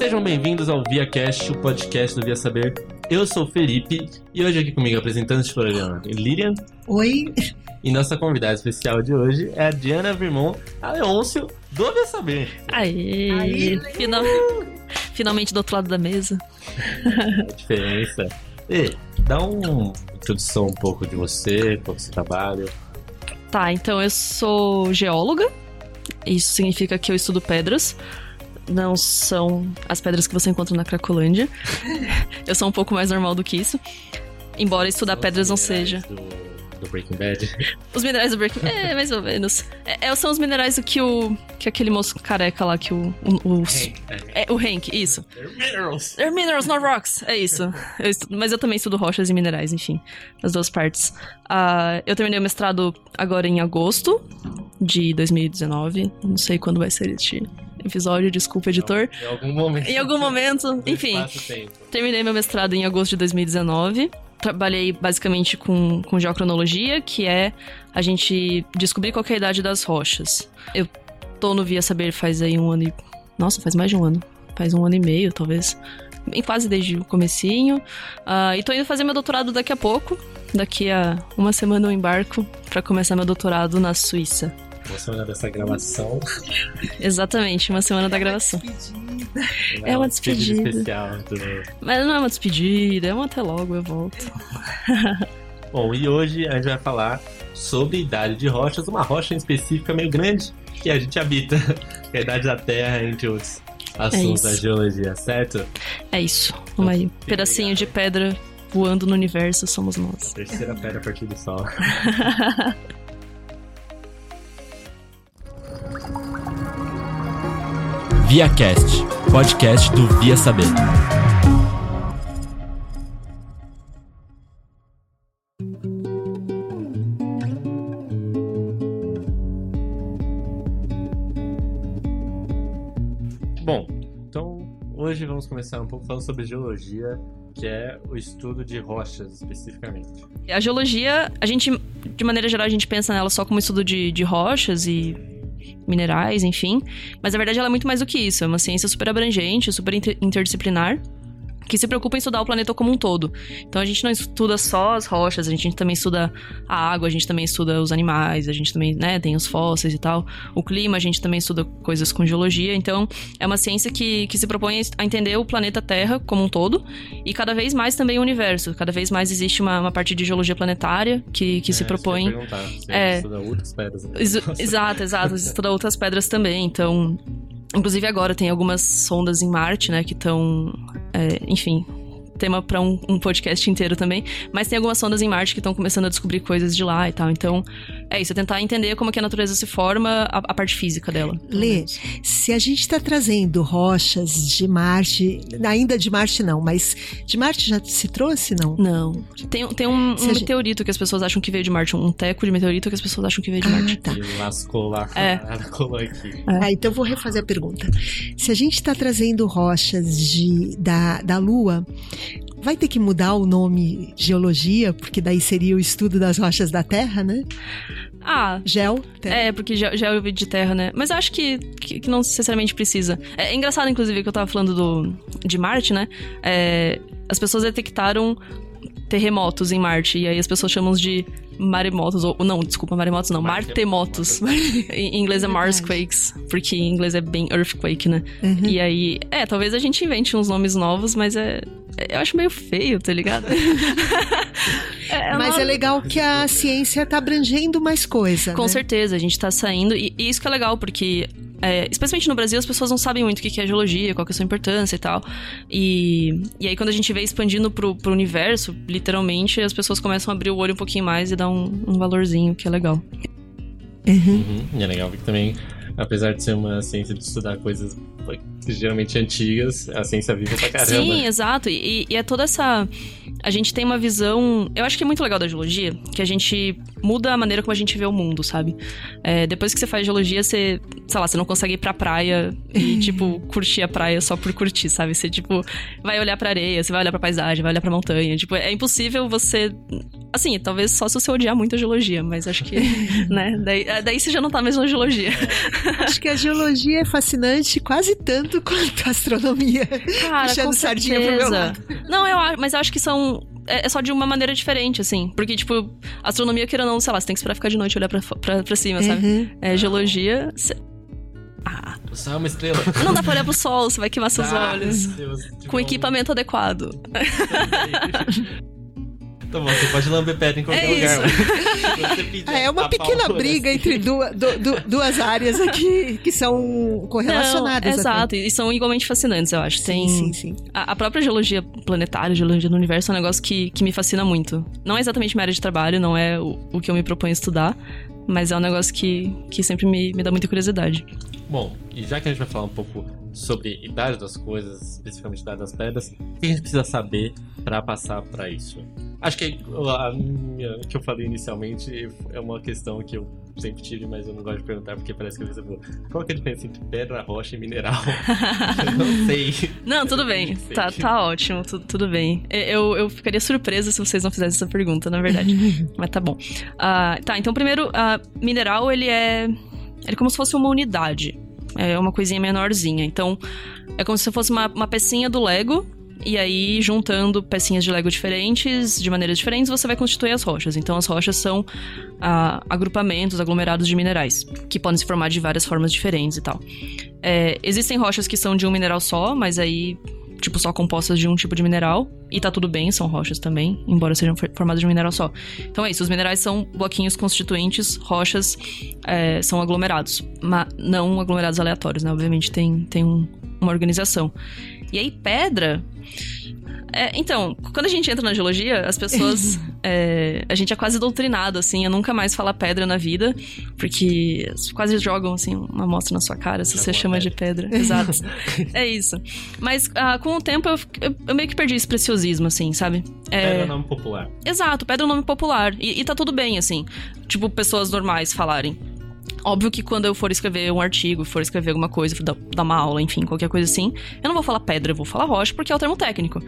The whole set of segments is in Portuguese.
Sejam bem-vindos ao ViaCast, o podcast do Via Saber. Eu sou o Felipe e hoje aqui comigo apresentando este programa Lilian. Oi. E nossa convidada especial de hoje é a Diana Virmon, a Leôncio do Via Saber. Aê! Aê, Final... Finalmente do outro lado da mesa. A diferença. E dá uma introdução um pouco de você, como você trabalha. Tá, então eu sou geóloga. Isso significa que eu estudo pedras. Não são as pedras que você encontra na Cracolândia. eu sou um pouco mais normal do que isso. Embora estudar São pedras não os minerais seja. Do, do Breaking Bad. Os minerais do Breaking É, mais ou menos. É, é, são os minerais do que o. que aquele moço careca lá, que o. o, o É, é, o Hank, isso. They're minerals. They're minerals, not rocks. É isso. Eu estu- mas eu também estudo rochas e minerais, enfim. As duas partes. Ah, eu terminei o mestrado agora em agosto de 2019. Não sei quando vai ser este episódio, desculpa, editor. Em algum momento. Em algum momento, enfim. Terminei meu mestrado em agosto de 2019. Trabalhei basicamente com, com geocronologia, que é a gente descobrir qual é a idade das rochas. Eu tô no Via Saber faz aí um ano e... Nossa, faz mais de um ano. Faz um ano e meio, talvez. Em quase desde o comecinho. Ah, e tô indo fazer meu doutorado daqui a pouco. Daqui a uma semana eu embarco pra começar meu doutorado na Suíça. Uma semana dessa gravação. Exatamente, uma semana da gravação. Despedida. É uma um despedida despedida. especial. do- Mas não é uma despedida, é um até logo, eu volto. Bom, e hoje a gente vai falar sobre idade de rochas, uma rocha em específica meio grande que a gente habita, que é a idade da Terra, entre outros assuntos É da geologia, certo? É isso. Vamos aí. Pedacinho de pedra voando no universo somos nós. Terceira pedra a partir do Sol. ViaCast, podcast do Via Saber. Bom, então hoje vamos começar um pouco falando sobre geologia, que é o estudo de rochas especificamente. A geologia, a gente, de maneira geral, a gente pensa nela só como estudo de, de rochas e minerais, enfim. Mas na verdade ela é muito mais do que isso. É uma ciência super abrangente, super inter- interdisciplinar. Que se preocupa em estudar o planeta como um todo. Então a gente não estuda só as rochas, a gente também estuda a água, a gente também estuda os animais, a gente também, né, tem os fósseis e tal. O clima, a gente também estuda coisas com geologia. Então é uma ciência que, que se propõe a entender o planeta Terra como um todo e cada vez mais também o universo. Cada vez mais existe uma, uma parte de geologia planetária que, que É, se que propõe. Você É. estuda outras pedras. né? Ex- exato, exato. Estuda outras pedras também, então. Inclusive agora tem algumas sondas em Marte, né, que estão. enfim. Tema pra um, um podcast inteiro também. Mas tem algumas sondas em Marte que estão começando a descobrir coisas de lá e tal. Então, é isso, é tentar entender como é que a natureza se forma, a, a parte física dela. Lê, se a gente está trazendo rochas de Marte, ainda de Marte não, mas de Marte já se trouxe, não? Não. Tem, tem um, um a gente- meteorito que as pessoas acham que veio de Marte, um teco de meteorito que as pessoas acham que veio de Marte. Ah, tá. Ele lascou lá, É. colou aqui. Ah, então eu vou refazer a pergunta. Se a gente está trazendo rochas de, da, da Lua, vai ter que mudar o nome geologia, porque daí seria o estudo das rochas da Terra, né? Ah, Gel, terra. É, porque já, já é o vídeo de terra, né? Mas eu acho que, que, que não necessariamente precisa. É, é engraçado, inclusive, que eu tava falando do, de Marte, né? É, as pessoas detectaram terremotos em Marte, e aí as pessoas chamam de maremotos, ou não, desculpa, maremotos não, martemotos. em inglês é. Marsquakes, porque em inglês é bem earthquake, né? Uhum. E aí, é, talvez a gente invente uns nomes novos, mas é. é- Eu acho meio feio, tá ligado? É, é Mas uma- é legal que a ciência tá abrangendo mais coisa, com né? certeza, a gente tá saindo. E, e isso que é legal, porque, é, especialmente no Brasil, as pessoas não sabem muito o que que é geologia, qual que é a sua importância e tal. E, e aí, quando a gente vê expandindo pro, pro universo, literalmente, as pessoas começam a abrir o olho um pouquinho mais e dar um, um valorzinho, que é legal. Uhum. Uhum. E é legal porque também, apesar de ser uma ciência de estudar coisas geralmente antigas, a ciência vive pra caramba. Sim, exato. E, e é toda essa. A gente tem uma visão. Eu acho que é muito legal da geologia, que a gente muda a maneira como a gente vê o mundo, sabe? É, depois que você faz geologia, você, sei lá, você não consegue ir pra praia e, tipo, curtir a praia só por curtir, sabe? Você, tipo, vai olhar pra areia, você vai olhar pra paisagem, vai olhar pra montanha. Tipo, é impossível você Assim, talvez só se você odiar muito a geologia, mas acho que, né? Daí, daí você já não tá mais na geologia. Acho que a geologia é fascinante quase tanto quanto a astronomia. Cara, Puxando com sardinha pro meu certeza. Não, eu acho, mas eu acho que são. É é só de uma maneira diferente, assim. Porque, tipo, astronomia, querendo ou não, sei lá, você tem que esperar ficar de noite e olhar pra, pra, pra cima, sabe? Uhum. É, geologia. cê- Ah, O sol é uma estrela. não dá pra olhar pro sol, você vai queimar seus Ah, olhos. Deus, tipo, Com equipamento adequado. Tá bom, você pode lamber pedra em qualquer É lugar. isso. Ah, é uma pequena pau, briga assim, entre duas, du- du- duas áreas aqui que são correlacionadas. Não, até. exato, e são igualmente fascinantes, eu acho. Tem, Sim, sim, sim. A, a própria geologia planetária, geologia do universo, é um negócio que, que me fascina muito. Não é exatamente minha área de trabalho, não é o, o que eu me proponho estudar, mas é um negócio que, que sempre me, me dá muita curiosidade. Bom, e já que a gente vai falar um pouco sobre idade das coisas, especificamente idade das pedras, o que a gente precisa saber pra passar pra isso? Acho que a minha, que eu falei inicialmente é uma questão que eu sempre tive, mas eu não gosto de perguntar porque parece que eu vou. Qual que é a diferença entre pedra, rocha e mineral? eu não sei. Não, tudo bem. Tá, tá ótimo, tu- tudo bem. Eu, eu ficaria surpresa se vocês não fizessem essa pergunta, na verdade. Mas tá bom. Ah, tá, então primeiro, ah, mineral, ele é. Ele é como se fosse uma unidade. É uma coisinha menorzinha. Então, é como se fosse uma, uma pecinha do Lego. E aí, juntando pecinhas de Lego diferentes, de maneiras diferentes, você vai constituir as rochas. Então, as rochas são ah, agrupamentos, aglomerados de minerais, que podem se formar de várias formas diferentes e tal. É, existem rochas que são de um mineral só, mas aí, tipo, só compostas de um tipo de mineral. E tá tudo bem, são rochas também, embora sejam for- formadas de um mineral só. Então é isso, os minerais são bloquinhos constituintes, rochas é, são aglomerados. Mas não aglomerados aleatórios, né? Obviamente tem, tem um- uma organização. E aí, pedra. É, então, quando a gente entra na geologia, as pessoas. é, a gente é quase doutrinado, assim, a nunca mais falar pedra na vida, porque quase jogam, assim, uma amostra na sua cara se Jogam você chama de pedra. Exato. é isso. Mas ah, com o tempo eu, eu- eu meio que perdi esse preciosismo, assim, sabe? É, Pedra é nome popular. Exato, pedra é um nome popular. E, e tá tudo bem, assim. Tipo, pessoas normais falarem. Óbvio que quando eu for escrever um artigo, for escrever alguma coisa, for dar, dar uma aula, enfim, qualquer coisa assim, eu não vou falar pedra, eu vou falar rocha, porque é o termo técnico.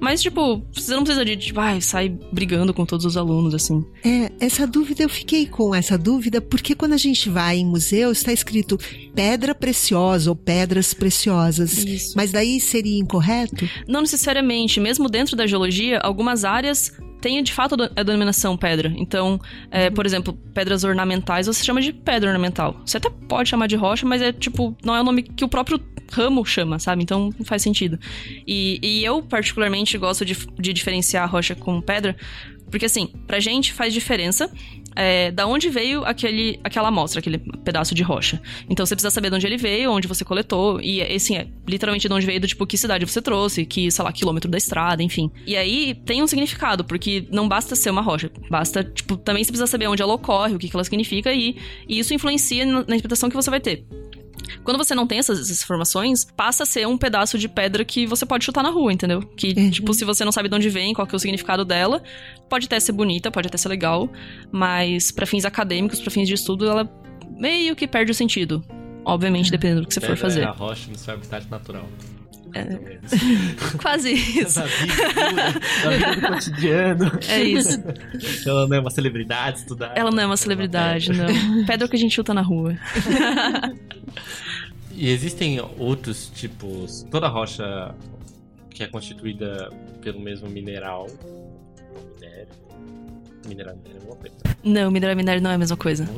Mas, tipo, você não precisa de, tipo, ai, sair brigando com todos os alunos, assim. É, essa dúvida eu fiquei com essa dúvida porque quando a gente vai em museu está escrito pedra preciosa ou pedras preciosas. Isso. Mas daí seria incorreto? Não necessariamente, mesmo dentro da geologia, algumas áreas têm de fato a denominação pedra. Então, é, por exemplo, pedras ornamentais você chama de pedra ornamental. Você até pode chamar de rocha, mas é tipo, não é o nome que o próprio ramo chama, sabe? Então não faz sentido. E, e eu, particularmente, gosto de, de diferenciar rocha com pedra, porque assim, pra gente faz diferença é, da onde veio aquele, aquela amostra, aquele pedaço de rocha. Então você precisa saber de onde ele veio, onde você coletou, e assim, é literalmente de onde veio, do tipo, que cidade você trouxe, que, sei lá, quilômetro da estrada, enfim. E aí tem um significado, porque não basta ser uma rocha, basta, tipo, também você precisa saber onde ela ocorre, o que, que ela significa, e, e isso influencia na na interpretação que você vai ter. Quando você não tem essas, essas informações, passa a ser um pedaço de pedra que você pode chutar na rua, entendeu? Que, Uhum. tipo, se você não sabe de onde vem, qual que é o significado dela, pode até ser bonita, pode até ser legal, mas pra fins acadêmicos, pra fins de estudo, ela meio que perde o sentido. Obviamente, dependendo do que você for Pedra fazer. É a rocha no seu habitat natural. É. Quase isso. Da vida, da vida do cotidiano. É isso. Ela não é uma celebridade estudar. Ela não é uma celebridade, não. Pedra é o que a gente chuta na rua. E existem outros tipos. Toda rocha que é constituída pelo mesmo mineral. Minério. Mineral, minério, alguma coisa. Não, mineral e minério não é a mesma coisa.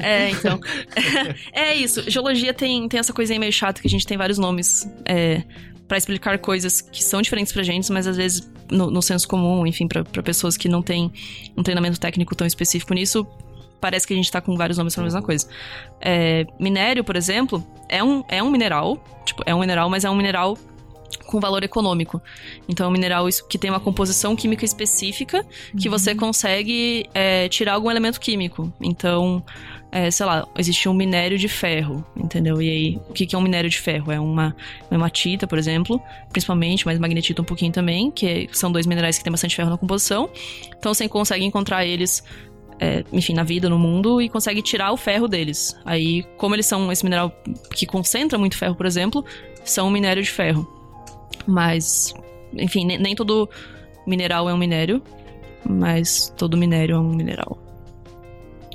É, então. é isso. Geologia tem, tem essa coisinha meio chata que a gente tem vários nomes é, para explicar coisas que são diferentes pra gente, mas às vezes no, no senso comum, enfim, pra pessoas que não têm um treinamento técnico tão específico nisso, parece que a gente tá com vários nomes pra mesma coisa. É, minério, por exemplo, é um, é um mineral, tipo, é um mineral, mas é um mineral com valor econômico. Então, é um mineral que tem uma composição química específica que você consegue é, tirar algum elemento químico. Então, é, sei lá, existe um minério de ferro, entendeu? E aí, o que que é um minério de ferro? É uma hematita, por exemplo, principalmente, mas magnetita um pouquinho também, que são dois minerais que têm bastante ferro na composição. Então, você consegue encontrar eles é, enfim, na vida, no mundo, e consegue tirar o ferro deles. Aí, como eles são esse mineral que concentra muito ferro, por exemplo, são um minério de ferro. Mas, enfim, nem, nem todo mineral é um minério. mas todo minério é um mineral.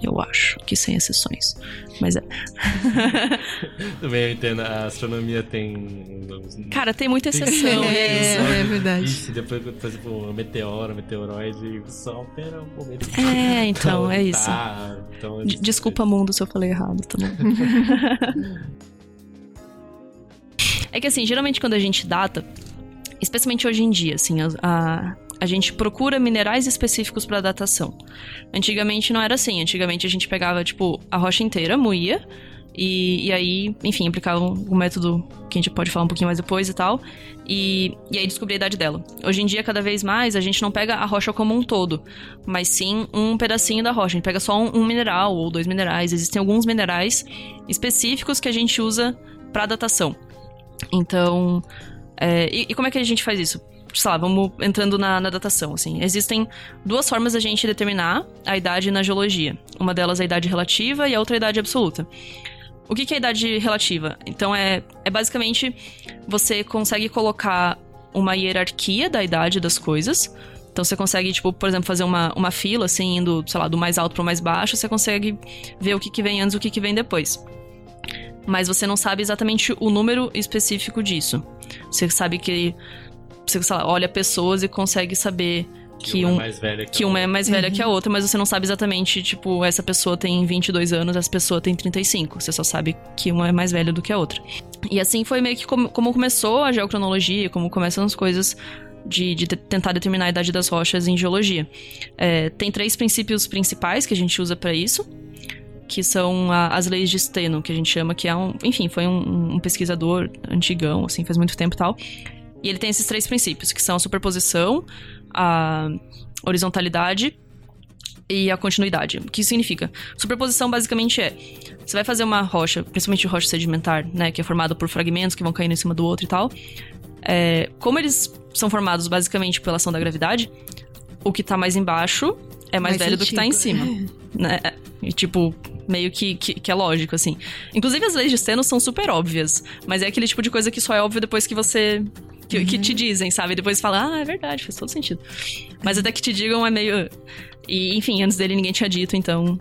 Eu acho que sem exceções. Mas é. Também eu entendo, a astronomia tem. Cara, tem muita exceção. É, é isso. é verdade. Isso, depois, por exemplo, um meteoro, um meteoroide, só altera um momento. É, então, é isso. Tá, então, D- Desculpa, mundo, se eu falei errado, tá bom? é que assim, geralmente quando a gente data, especialmente hoje em dia, assim, a, a, a gente procura minerais específicos para datação. Antigamente não era assim. Antigamente a gente pegava, tipo, a rocha inteira, moía, e, e aí, enfim, aplicava um, um método que a gente pode falar um pouquinho mais depois e tal. E, e aí descobri a idade dela. Hoje em dia, cada vez mais, a gente não pega a rocha como um todo, mas sim um pedacinho da rocha. A gente pega só um, um mineral ou dois minerais. Existem alguns minerais específicos que a gente usa para datação. Então, é, e, e como é que a gente faz isso? Sei lá, vamos entrando na, na datação, assim. Existem duas formas da gente determinar a idade na geologia. Uma delas é a idade relativa e a outra é a idade absoluta. O que, que é a idade relativa? Então, é, é basicamente você consegue colocar uma hierarquia da idade das coisas. Então, você consegue, tipo, por exemplo, fazer uma, uma fila, assim, indo, sei lá, do mais alto pro mais baixo. Você consegue ver o que, que vem antes e o que, que vem depois. Mas você não sabe exatamente o número específico disso. Você sabe que você sei lá, olha pessoas e consegue saber que, uma um, é mais velha que, que a uma é outra. mais velha que a outra, mas você não sabe exatamente, tipo, essa pessoa tem 22 anos, essa pessoa tem 35. Você só sabe que uma é mais velha do que a outra. E assim foi meio que como, como começou a geocronologia, como começam as coisas de, de te- tentar determinar a idade das rochas em geologia. É, tem três princípios principais que a gente usa para isso, que são a- as leis de Steno, que a gente chama, que é um, enfim, foi um, um pesquisador antigão, assim, faz muito tempo e tal. E ele tem esses três princípios, que são a superposição, a horizontalidade e a continuidade. O que isso significa? Superposição basicamente é: você vai fazer uma rocha, principalmente rocha sedimentar, né, que é formada por fragmentos que vão caindo em cima do outro e tal. É, como eles são formados basicamente pela ação da gravidade, o que tá mais embaixo é mais, Mais velho do que tá em cima. Né? E tipo, meio que, que, que é lógico, assim. Inclusive, as leis de Steno são super óbvias, mas é aquele tipo de coisa que só é óbvio depois que você. Que, que te dizem, sabe? Depois fala, ah, é verdade, faz todo sentido. Mas até que te digam é meio. E, enfim, antes dele ninguém tinha dito, então.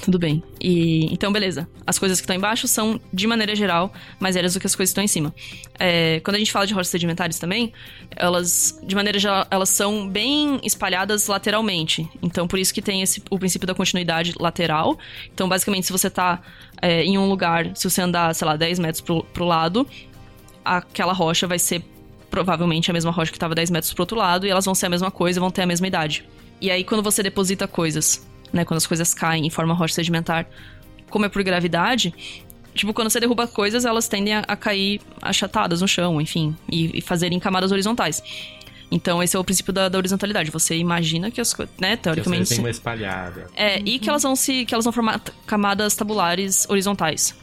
Tudo bem. E então, beleza. As coisas que estão embaixo são, de maneira geral, mais velhas do que as coisas que estão em cima. É, quando a gente fala de rochas sedimentares também, elas, de maneira geral, elas são bem espalhadas lateralmente. Então, por isso que tem esse, o princípio da continuidade lateral. Então, basicamente, se você tá é, em um lugar, se você andar, sei lá, 10 metros pro, pro lado, aquela rocha vai ser provavelmente a mesma rocha que estava 10 metros pro outro lado, e elas vão ser a mesma coisa, vão ter a mesma idade. E aí, quando você deposita coisas, né, quando as coisas caem e formam rocha sedimentar, como é por gravidade, tipo, quando você derruba coisas, elas tendem a, a cair achatadas no chão, enfim, e, e fazerem camadas horizontais. Então, esse é o princípio da, da horizontalidade. Você imagina que as coisas, né, Que teoricamente. você tem uma espalhada. É, e que elas vão se. que elas vão formar camadas tabulares horizontais.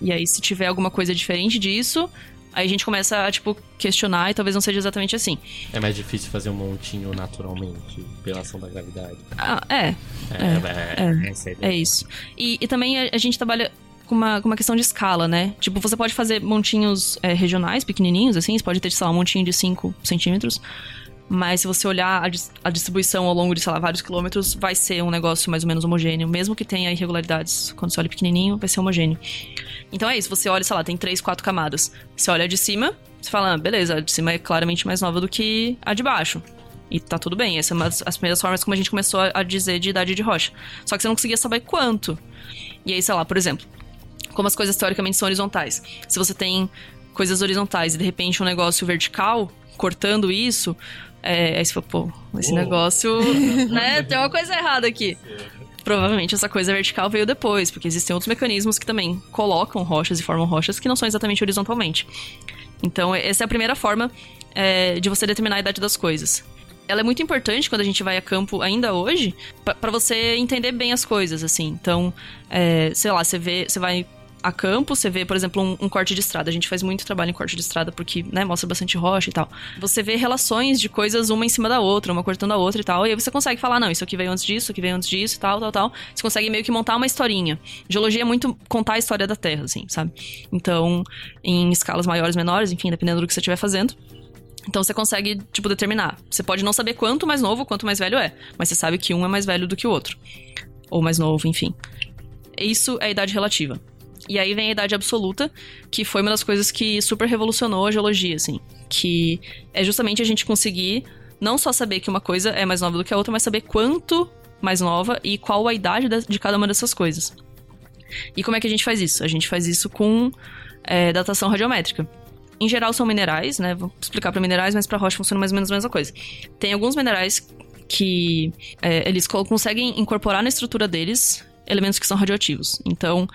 E aí, se tiver alguma coisa diferente disso, aí a gente começa a, tipo, questionar e talvez não seja exatamente assim. É mais difícil fazer um montinho naturalmente, pela ação da gravidade. Ah, é, É, é, é, é ideia. é isso. E, e também a, a gente trabalha com uma, com uma questão de escala, né? Tipo, você pode fazer montinhos é, regionais, pequenininhos, assim, você pode ter, sei lá, um montinho de 5 centímetros. Mas se você olhar a, dis- a distribuição ao longo de, sei lá, vários quilômetros, vai ser um negócio mais ou menos homogêneo. Mesmo que tenha irregularidades, quando você olha pequenininho, vai ser homogêneo. Então é isso, você olha, sei lá, tem três, quatro camadas. Você olha a de cima, você fala, ah, beleza, a de cima é claramente mais nova do que a de baixo. E tá tudo bem, essa é uma das as primeiras formas como a gente começou a dizer de idade de rocha. Só que você não conseguia saber quanto. E aí, sei lá, por exemplo, como as coisas teoricamente são horizontais. Se você tem coisas horizontais e de repente um negócio vertical cortando isso, é, aí você fala, pô, esse Uou. negócio, né, tem uma coisa errada aqui. Provavelmente essa coisa vertical veio depois, porque existem outros mecanismos que também colocam rochas e formam rochas que não são exatamente horizontalmente. Então, essa é a primeira forma é, de você determinar a idade das coisas. Ela é muito importante quando a gente vai a campo ainda hoje, para você entender bem as coisas, assim. Então, é, sei lá, você vê, você vai a campo, você vê, por exemplo, um, um corte de estrada. A gente faz muito trabalho em corte de estrada porque, né, mostra bastante rocha e tal. Você vê relações de coisas uma em cima da outra, uma cortando a outra e tal. E aí você consegue falar, não, isso aqui veio antes disso, isso aqui veio antes disso e tal, tal, tal. Você consegue meio que montar uma historinha. Geologia é muito contar a história da Terra, assim, sabe? Então, em escalas maiores, menores, enfim, dependendo do que você estiver fazendo. Então você consegue, tipo, determinar. Você pode não saber quanto mais novo, quanto mais velho é, mas você sabe que um é mais velho do que o outro. Ou mais novo, enfim. Isso é idade relativa. E aí vem a idade absoluta, que foi uma das coisas que super revolucionou a geologia, assim. Que é justamente a gente conseguir não só saber que uma coisa é mais nova do que a outra, mas saber quanto mais nova e qual a idade de cada uma dessas coisas. E como é que a gente faz isso? A gente faz isso com é, datação radiométrica. Em geral são minerais, né? Vou explicar para minerais, mas para rocha funciona mais ou menos a mesma coisa. Tem alguns minerais que é, eles conseguem incorporar na estrutura deles elementos que são radioativos. Então,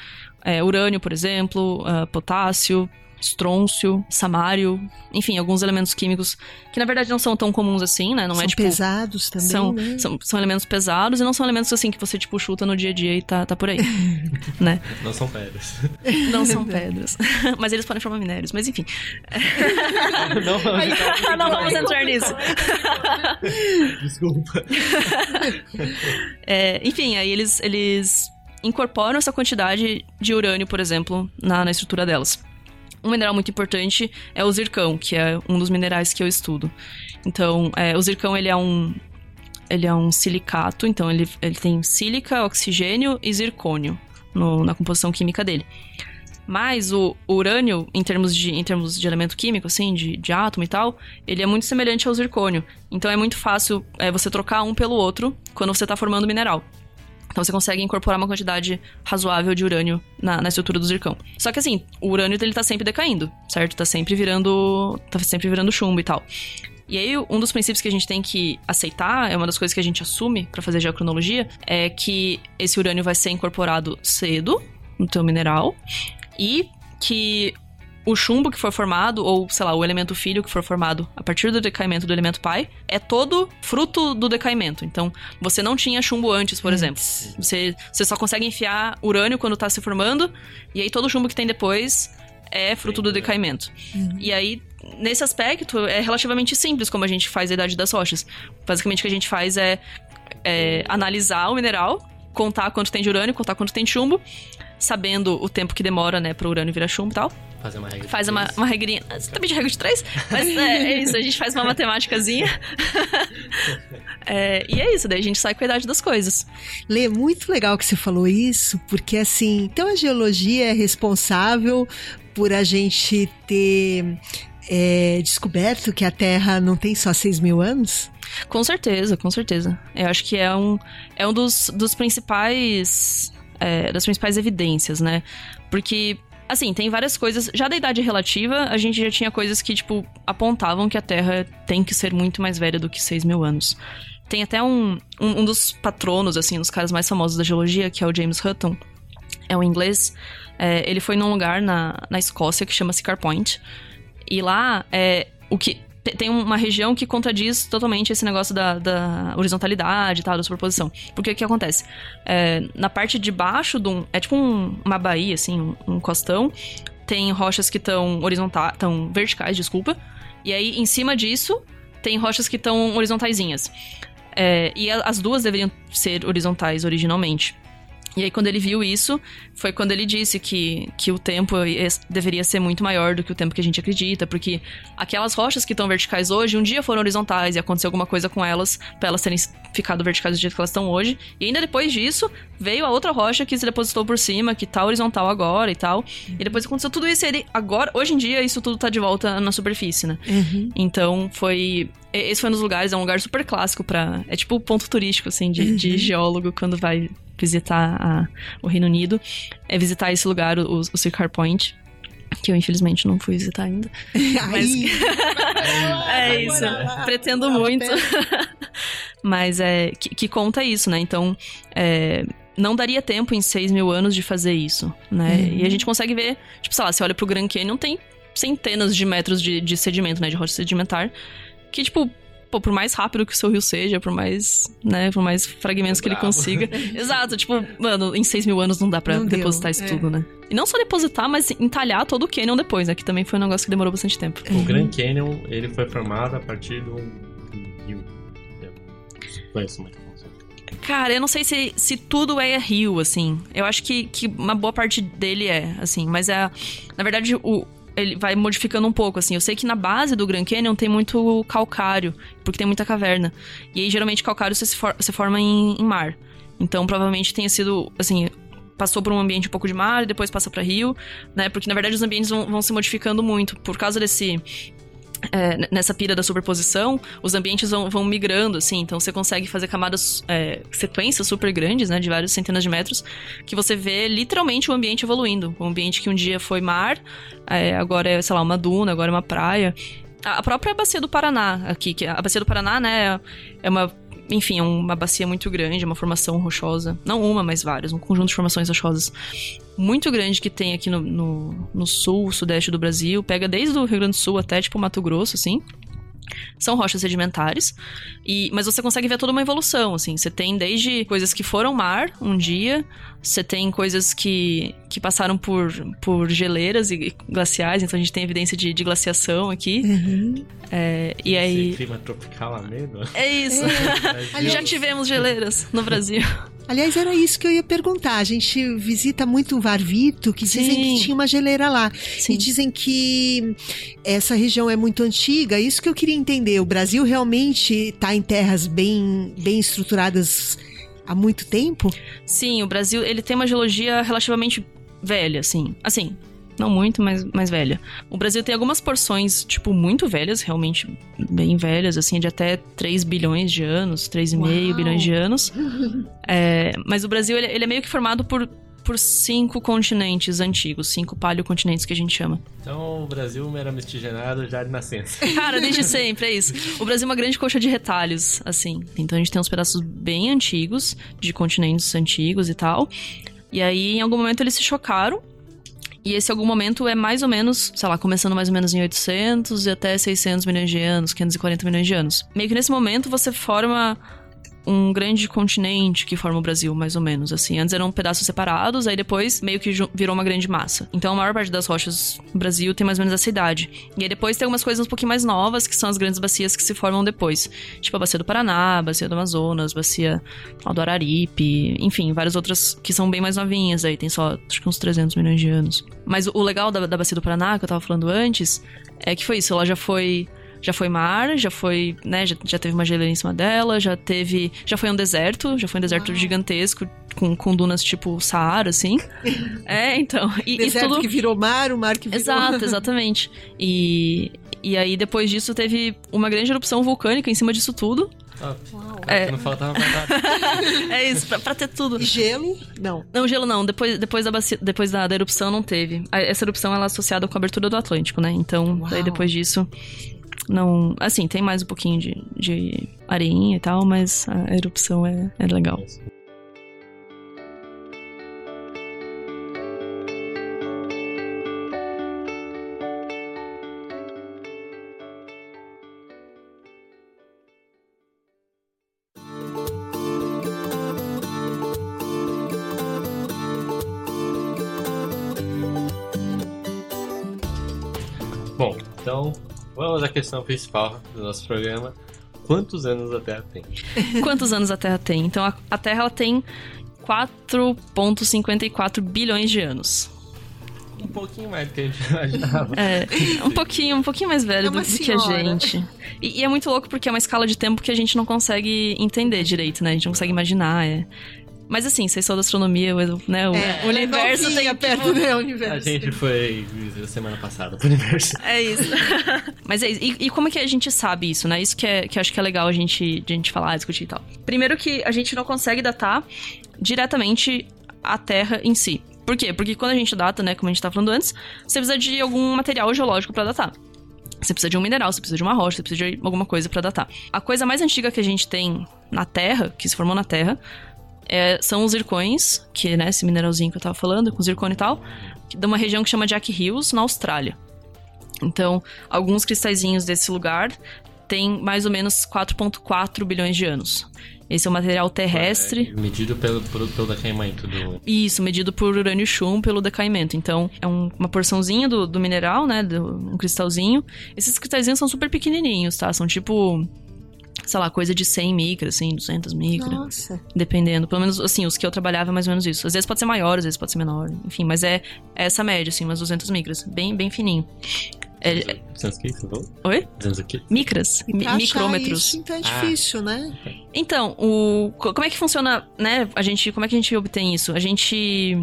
é, urânio, por exemplo, uh, potássio, estrôncio, samário, enfim, alguns elementos químicos que na verdade não são tão comuns assim, né? Não são é tipo. pesados também. São, né? são, são elementos pesados e não são elementos assim que você, tipo, chuta no dia a dia e tá, tá por aí. né? Não são pedras. Não são pedras. mas eles podem formar minérios, mas enfim. não, vamos não vamos entrar nisso. Desculpa. É, enfim, aí eles, eles incorporam essa quantidade de urânio, por exemplo, na, na estrutura delas. Um mineral muito importante é o zircão, que é um dos minerais que eu estudo. Então, é, o zircão ele é um ele é um silicato, então ele, ele tem sílica, oxigênio e zircônio no, na composição química dele. Mas o, urânio, em termos, de, em termos de elemento químico, assim, de, de átomo e tal, ele é muito semelhante ao zircônio. Então é muito fácil é, você trocar um pelo outro quando você está formando mineral. Então você consegue incorporar uma quantidade razoável de urânio na, na estrutura do zircão. Só que assim, o urânio ele tá sempre decaindo, certo? Tá sempre virando. tá sempre virando chumbo e tal. E aí, um dos princípios que a gente tem que aceitar, é uma das coisas que a gente assume para fazer geocronologia, é que esse urânio vai ser incorporado cedo no teu mineral e que o chumbo que for formado, ou sei lá, o elemento filho que for formado a partir do decaimento do elemento pai, é todo fruto do decaimento. Então, você não tinha chumbo antes, por exemplo. Você, você só consegue enfiar urânio quando tá se formando, e aí todo o chumbo que tem depois é fruto do decaimento. E aí, nesse aspecto, é relativamente simples como a gente faz a idade das rochas. Basicamente, o que a gente faz é, é analisar o mineral, contar quanto tem de urânio, contar quanto tem de chumbo, sabendo o tempo que demora, né, pro urânio virar chumbo e tal. Fazer uma regra. Faz de uma, três. uma regrinha. Você também de regra de três? Mas é, é isso, a gente faz uma matemáticazinha. É, e é isso, daí a gente sai com a idade das coisas. Lê, muito legal que você falou isso, porque assim, então a geologia é responsável por a gente ter é, descoberto que a Terra não tem só 6 mil anos? Com certeza, com certeza. Eu acho que é um, é um dos, dos principais. É, das principais evidências, né? Porque. Assim, tem várias coisas. Já da idade relativa, a gente já tinha coisas que, tipo, apontavam que a Terra tem que ser muito mais velha do que 6 mil anos. Tem até um, um, um dos patronos, assim, dos caras mais famosos da geologia, que é o James Hutton. É um inglês. É, ele foi num lugar na, na Escócia que chama Siccar Point. E lá, é, o que tem uma região que contradiz totalmente esse negócio da, da horizontalidade e tal, da superposição. Porque o que acontece? É, na parte de baixo de um. É tipo um- uma baía, assim, um, um costão. Tem rochas que estão horizontais. estão verticais, desculpa. E aí, em cima disso, tem rochas que estão horizontaisinhas. É, e as duas deveriam ser horizontais originalmente. E aí, quando ele viu isso, foi quando ele disse que, que o tempo ia- deveria ser muito maior do que o tempo que a gente acredita, porque aquelas rochas que estão verticais hoje, um dia foram horizontais e aconteceu alguma coisa com elas, pra elas terem ficado verticais do jeito que elas estão hoje. E ainda depois disso, veio a outra rocha que se depositou por cima, que tá horizontal agora e tal. E depois aconteceu tudo isso e ele, agora, hoje em dia, isso tudo tá de volta na superfície, né? Então foi. Esse foi um dos lugares, é um lugar super clássico para É tipo ponto turístico, assim, de, de geólogo quando vai visitar a- o Reino Unido. É visitar esse lugar, o, o Point. Que eu, infelizmente, não fui visitar ainda. Aí, É isso. Pretendo muito. Mas é. Que, que conta isso, né? Então. é, não daria tempo em 6 mil anos de fazer isso, né? E a gente consegue ver, tipo, sei lá, você olha pro Grand Canyon, tem centenas de metros de, de sedimento, né? De rocha sedimentar. Que, tipo, pô, por mais rápido que o seu rio seja, por mais, né? Por mais fragmentos que ele consiga. Exato, tipo, mano, em 6 mil anos não dá pra Não deu, depositar isso é. tudo, né? E não só depositar, mas entalhar todo o Canyon depois, né? Que também foi um negócio que demorou bastante tempo. O Grand Canyon, ele foi formado a partir do rio. Conheço muito. Cara, eu não sei se, se tudo é rio, assim. Eu acho que, que uma boa parte dele é, assim. Mas é. Na verdade, o, ele vai modificando um pouco, assim. Eu sei que na base do Grand Canyon tem muito calcário, porque tem muita caverna. E aí, geralmente, calcário se, for, forma em, em mar. Então, provavelmente tenha sido, assim, passou por um ambiente um pouco de mar e depois passa para rio, né? Porque na verdade os ambientes vão, vão se modificando muito por causa desse é, nessa pira da superposição, os ambientes vão, vão, migrando, assim, então você consegue fazer camadas, é, sequências super grandes, né, de várias centenas de metros, que você vê literalmente o ambiente evoluindo. Um ambiente que um dia foi mar, é, agora é, sei lá, uma duna, agora é uma praia. A própria bacia do Paraná aqui, que a bacia do Paraná, né, é uma enfim, é uma bacia muito grande, uma formação rochosa. Não uma, mas várias, um conjunto de formações rochosas muito grande que tem aqui no, no, no sul, sudeste do Brasil. Pega desde o Rio Grande do Sul até, tipo, Mato Grosso, assim são rochas sedimentares, e, mas você consegue ver toda uma evolução, assim. Você tem desde coisas que foram mar um dia, você tem coisas que, que passaram por, por geleiras e glaciais, então a gente tem evidência de, de glaciação aqui. Uhum. É, e aí... Esse clima tropical ameno. É isso. É. Já tivemos geleiras no Brasil. Aliás, era isso que eu ia perguntar. A gente visita muito o Varvito, que dizem Sim. que tinha uma geleira lá. Sim. E dizem que essa região é muito antiga. Isso que eu queria entender. O Brasil realmente está em terras bem, bem estruturadas há muito tempo? Sim, o Brasil ele tem uma geologia relativamente velha, assim. Assim, não muito, mas mais velha. O Brasil tem algumas porções, tipo, muito velhas, realmente bem velhas, assim, de até 3 bilhões de anos, 3,5 Uau. bilhões de anos. É, mas o Brasil, ele, ele é meio que formado por, por cinco continentes antigos, cinco paleocontinentes que a gente chama. Então o Brasil era miscigenado já de nascença. Cara, desde sempre, é isso. O Brasil é uma grande coxa de retalhos, assim. Então a gente tem uns pedaços bem antigos, de continentes antigos e tal. E aí, em algum momento, eles se chocaram. E esse algum momento é mais ou menos, sei lá, começando mais ou menos em 800 e até 600 milhões de anos, 540 milhões de anos. Meio que nesse momento você forma um grande continente que forma o Brasil, mais ou menos, assim. Antes eram pedaços separados, aí depois meio que virou uma grande massa. Então a maior parte das rochas no Brasil tem mais ou menos essa idade. E aí depois tem algumas coisas um pouquinho mais novas, que são as grandes bacias que se formam depois. Tipo a bacia do Paraná, a bacia do Amazonas, bacia do Araripe, enfim, várias outras que são bem mais novinhas aí, tem só acho que uns 300 milhões de anos. Mas o o legal da, da bacia do Paraná, que eu tava falando antes, é que foi isso, ela já foi já foi mar, já foi, né, já, já teve uma geleira em cima dela, já teve, já foi um deserto, já foi um deserto gigantesco com, com dunas tipo Saara, assim. é, então, e, e Deserto tudo que virou mar, o mar que virou... Exato, exatamente. E, e aí, depois disso, teve uma grande erupção vulcânica em cima disso tudo. Ah, É. Não faltava mais nada. É isso, pra, pra ter tudo. E gelo? Não. Não, gelo não. Depois, depois, da, bacia- depois da, da erupção não teve. A- Essa erupção ela é associada com a abertura do Atlântico, né? Então, Uau. daí depois disso. Não. Assim, tem mais um pouquinho de, de areinha e tal, mas a erupção é, é legal. Vamos à questão principal do nosso programa. Quantos anos a Terra tem? Quantos anos a Terra tem? Então, a, a Terra ela tem 4,54 bilhões de anos. Um pouquinho mais do que a gente imaginava. É, um pouquinho, um pouquinho mais velho É do, do que a gente. E, e é muito louco porque é uma escala de tempo que a gente não consegue entender direito, né? A gente não consegue imaginar. É. Mas assim, vocês são da astronomia, o- né? O É, universo novinha tem perto do A universo. gente foi semana passada pro universo. É isso. Mas é isso. E, e como é que a gente sabe isso, né? Isso que, é, que eu acho que é legal a gente, de a gente falar, discutir e tal. Primeiro que a gente não consegue datar diretamente a Terra em si. Por quê? Porque quando a gente data, né, como a gente tá falando antes, você precisa de algum material geológico pra datar. Você precisa de um mineral, você precisa de uma rocha, você precisa de alguma coisa pra datar. A coisa mais antiga que a gente tem na Terra, que se formou na Terra, é- são os zircões, que, né, esse mineralzinho que eu tava falando, com zircônio e tal, que- de uma região que chama Jack Hills, na Austrália. Então, alguns cristalzinhos desse lugar têm mais ou menos 4,4 bilhões de anos. Esse é o material terrestre. É, medido pelo, pelo, pelo decaimento do. Isso, medido por urânio chum pelo decaimento. Então, é um- uma porçãozinha do, do mineral, né? do- um cristalzinho. Esses cristalzinhos são super pequenininhos, tá? São tipo. Sei lá, coisa de 100 micras, assim, 200 micras. Nossa. Dependendo. Pelo menos, assim, os que eu trabalhava é mais ou menos isso. Às vezes pode ser maior, às vezes pode ser menor. Enfim, mas é, é essa média, assim, umas 200 micras. Bem, bem fininho. É- é- 200 o que você falou? Oi? 200 o quê? Micras. Mi- micrômetros. Isso, então é Ah. difícil, né? Então, o, co- como é que funciona, né? A gente, como é que a gente obtém isso? A gente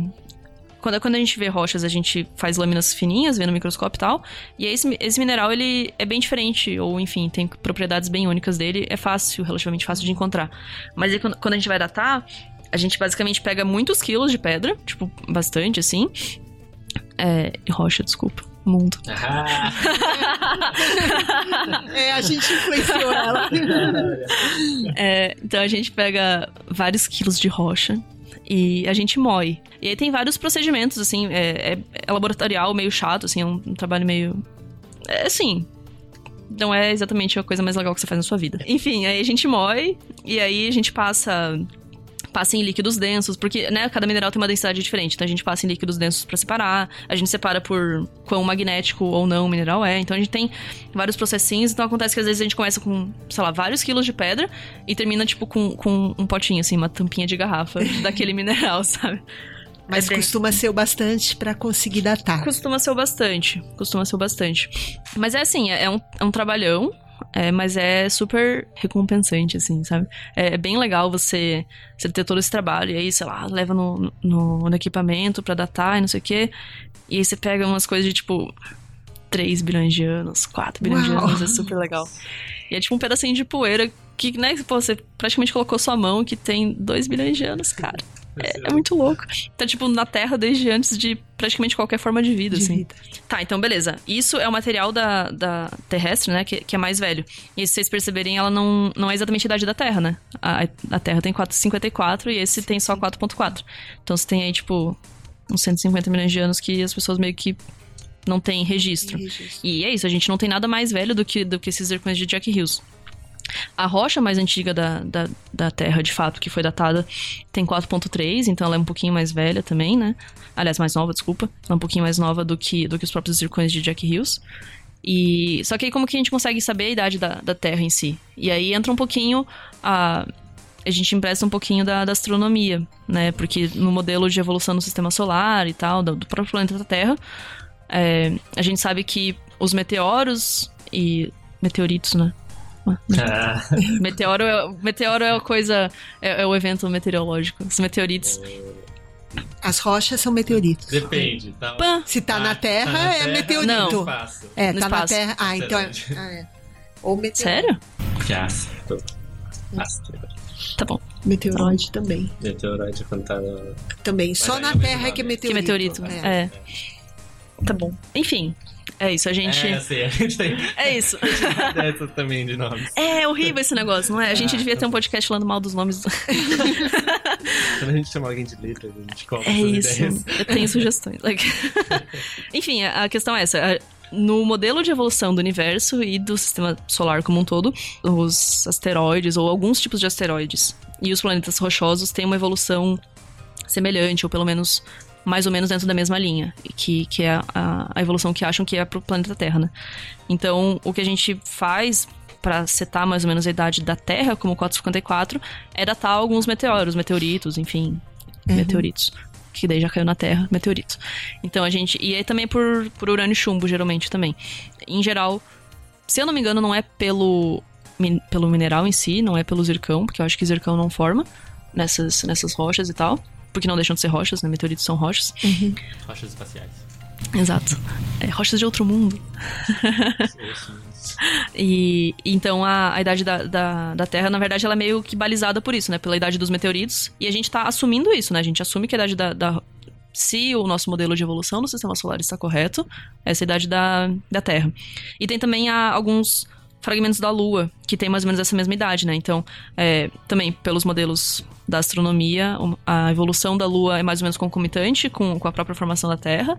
quando, quando a gente vê rochas, a gente faz lâminas fininhas, vê no microscópio e tal. E aí esse, esse mineral, ele é bem diferente, ou enfim, tem propriedades bem únicas dele. É fácil, relativamente fácil de encontrar. Mas aí quando, quando a gente vai datar, a gente basicamente pega muitos quilos de pedra, tipo, bastante assim. É, rocha, desculpa. Mundo. Ah, É, a gente influenciou ela. É, então a gente pega vários quilos de rocha e a gente moe. E aí tem vários procedimentos, assim, é, é- é laboratorial, meio chato, assim, é um, um trabalho meio. É assim. Não é exatamente a coisa mais legal que você faz na sua vida. Enfim, aí a gente moe e aí a gente passa. Passa em líquidos densos, porque, né, cada mineral tem uma densidade diferente. Então a gente passa em líquidos densos pra separar. A gente separa por quão magnético ou não o mineral é. Então a gente tem vários processinhos. Então acontece que às vezes a gente começa com, sei lá, vários quilos de pedra e termina, tipo, com, com um potinho, assim, uma tampinha de garrafa daquele mineral, sabe? Mas É bem- costuma ser o bastante pra conseguir datar. Costuma ser o bastante. Costuma ser o bastante. Mas é assim, é é um, é um trabalhão. É, mas é super recompensante, assim, sabe? É, é bem legal você, você ter todo esse trabalho. E aí, sei lá, leva no, no, no equipamento pra datar e não sei o quê. E aí você pega umas coisas de tipo 3 bilhões de anos, 4 bilhões de anos. É super legal. E é tipo um pedacinho de poeira que, né, pô, você praticamente colocou sua mão que tem 2 bilhões de anos, cara. É, é muito louco. Tá, tipo, na Terra desde antes de praticamente qualquer forma de vida, de assim. vida. Tá, então beleza. Isso é o material da, da terrestre, né? Que, que é mais velho. E se vocês perceberem, ela não, não é exatamente a idade da Terra, né? A, a Terra tem 4,54 e esse tem só 4,4. Então você tem aí, tipo, uns 150 milhões de anos que as pessoas meio que não têm registro. E é isso, a gente não tem nada mais velho do que, do que esses zircões de Jack Hills. A rocha mais antiga da, da, da Terra, de fato, que foi datada, tem 4.3, então ela é um pouquinho mais velha também, né? Aliás, mais nova, desculpa. Ela é um pouquinho mais nova do que, do que os próprios zircões de Jack Hills. E só que aí como que a gente consegue saber a idade da, da Terra em si? E aí entra um pouquinho a a gente empresta um pouquinho da, da astronomia, né? Porque no modelo de evolução do sistema solar e tal, do, do próprio planeta Terra, é, a gente sabe que os meteoros e meteoritos, né? Ah, Meteoro é, meteoro é a coisa, é, é o evento meteorológico. Os meteoritos. As rochas são meteoritos. depende. Tá, Pã! Se tá Ah, na Terra, tá na é Terra, meteorito. Não. Espaço. É, No tá na espaço. Terra. Ah, então é. Ah, é. Ou meteorito. Sério? Que astro. Astro. Tá bom. Meteoroide também. Meteoroide quando tá. Também. Só na é Terra é que é nome. Que meteorito. meteorito. É. Tá bom. Enfim. É isso, a gente. É, sei, a gente tem É isso. também de nomes. É horrível esse negócio, não é? A gente Ah, devia ter um podcast falando mal dos nomes. Quando a gente chama alguém de letras, a gente cobra É isso. ideias. Eu tenho sugestões. Enfim, a questão é essa. No modelo de evolução do universo e do sistema solar como um todo, os asteroides, ou alguns tipos de asteroides, e os planetas rochosos têm uma evolução semelhante, ou pelo menos mais ou menos dentro da mesma linha, que, que é a, a evolução que acham que é pro planeta Terra, né? Então, o que a gente faz para setar mais ou menos a idade da Terra, como 454, é datar alguns meteoros, meteoritos, enfim, meteoritos. Que daí já caiu na Terra, meteoritos. Então a gente. E aí também por, por urânio e chumbo, geralmente também. Em geral, se eu não me engano, não é pelo, min- pelo mineral em si, não é pelo zircão, porque eu acho que zircão não forma nessas, nessas rochas e tal. Porque não deixam de ser rochas, né? Meteoritos são rochas. Rochas espaciais. Exato. É, rochas de outro mundo. E então a, a idade da, da, da Terra, na verdade, ela é meio que balizada por isso, né? Pela idade dos meteoritos. E a gente tá assumindo isso, né? A gente assume que a idade da. da- se o nosso modelo de evolução do sistema solar está correto, essa é a idade da, da Terra. E tem também a, alguns fragmentos da Lua, que tem mais ou menos essa mesma idade, né? Então, é, também pelos modelos da astronomia, a evolução da Lua é mais ou menos concomitante com, com a própria formação da Terra.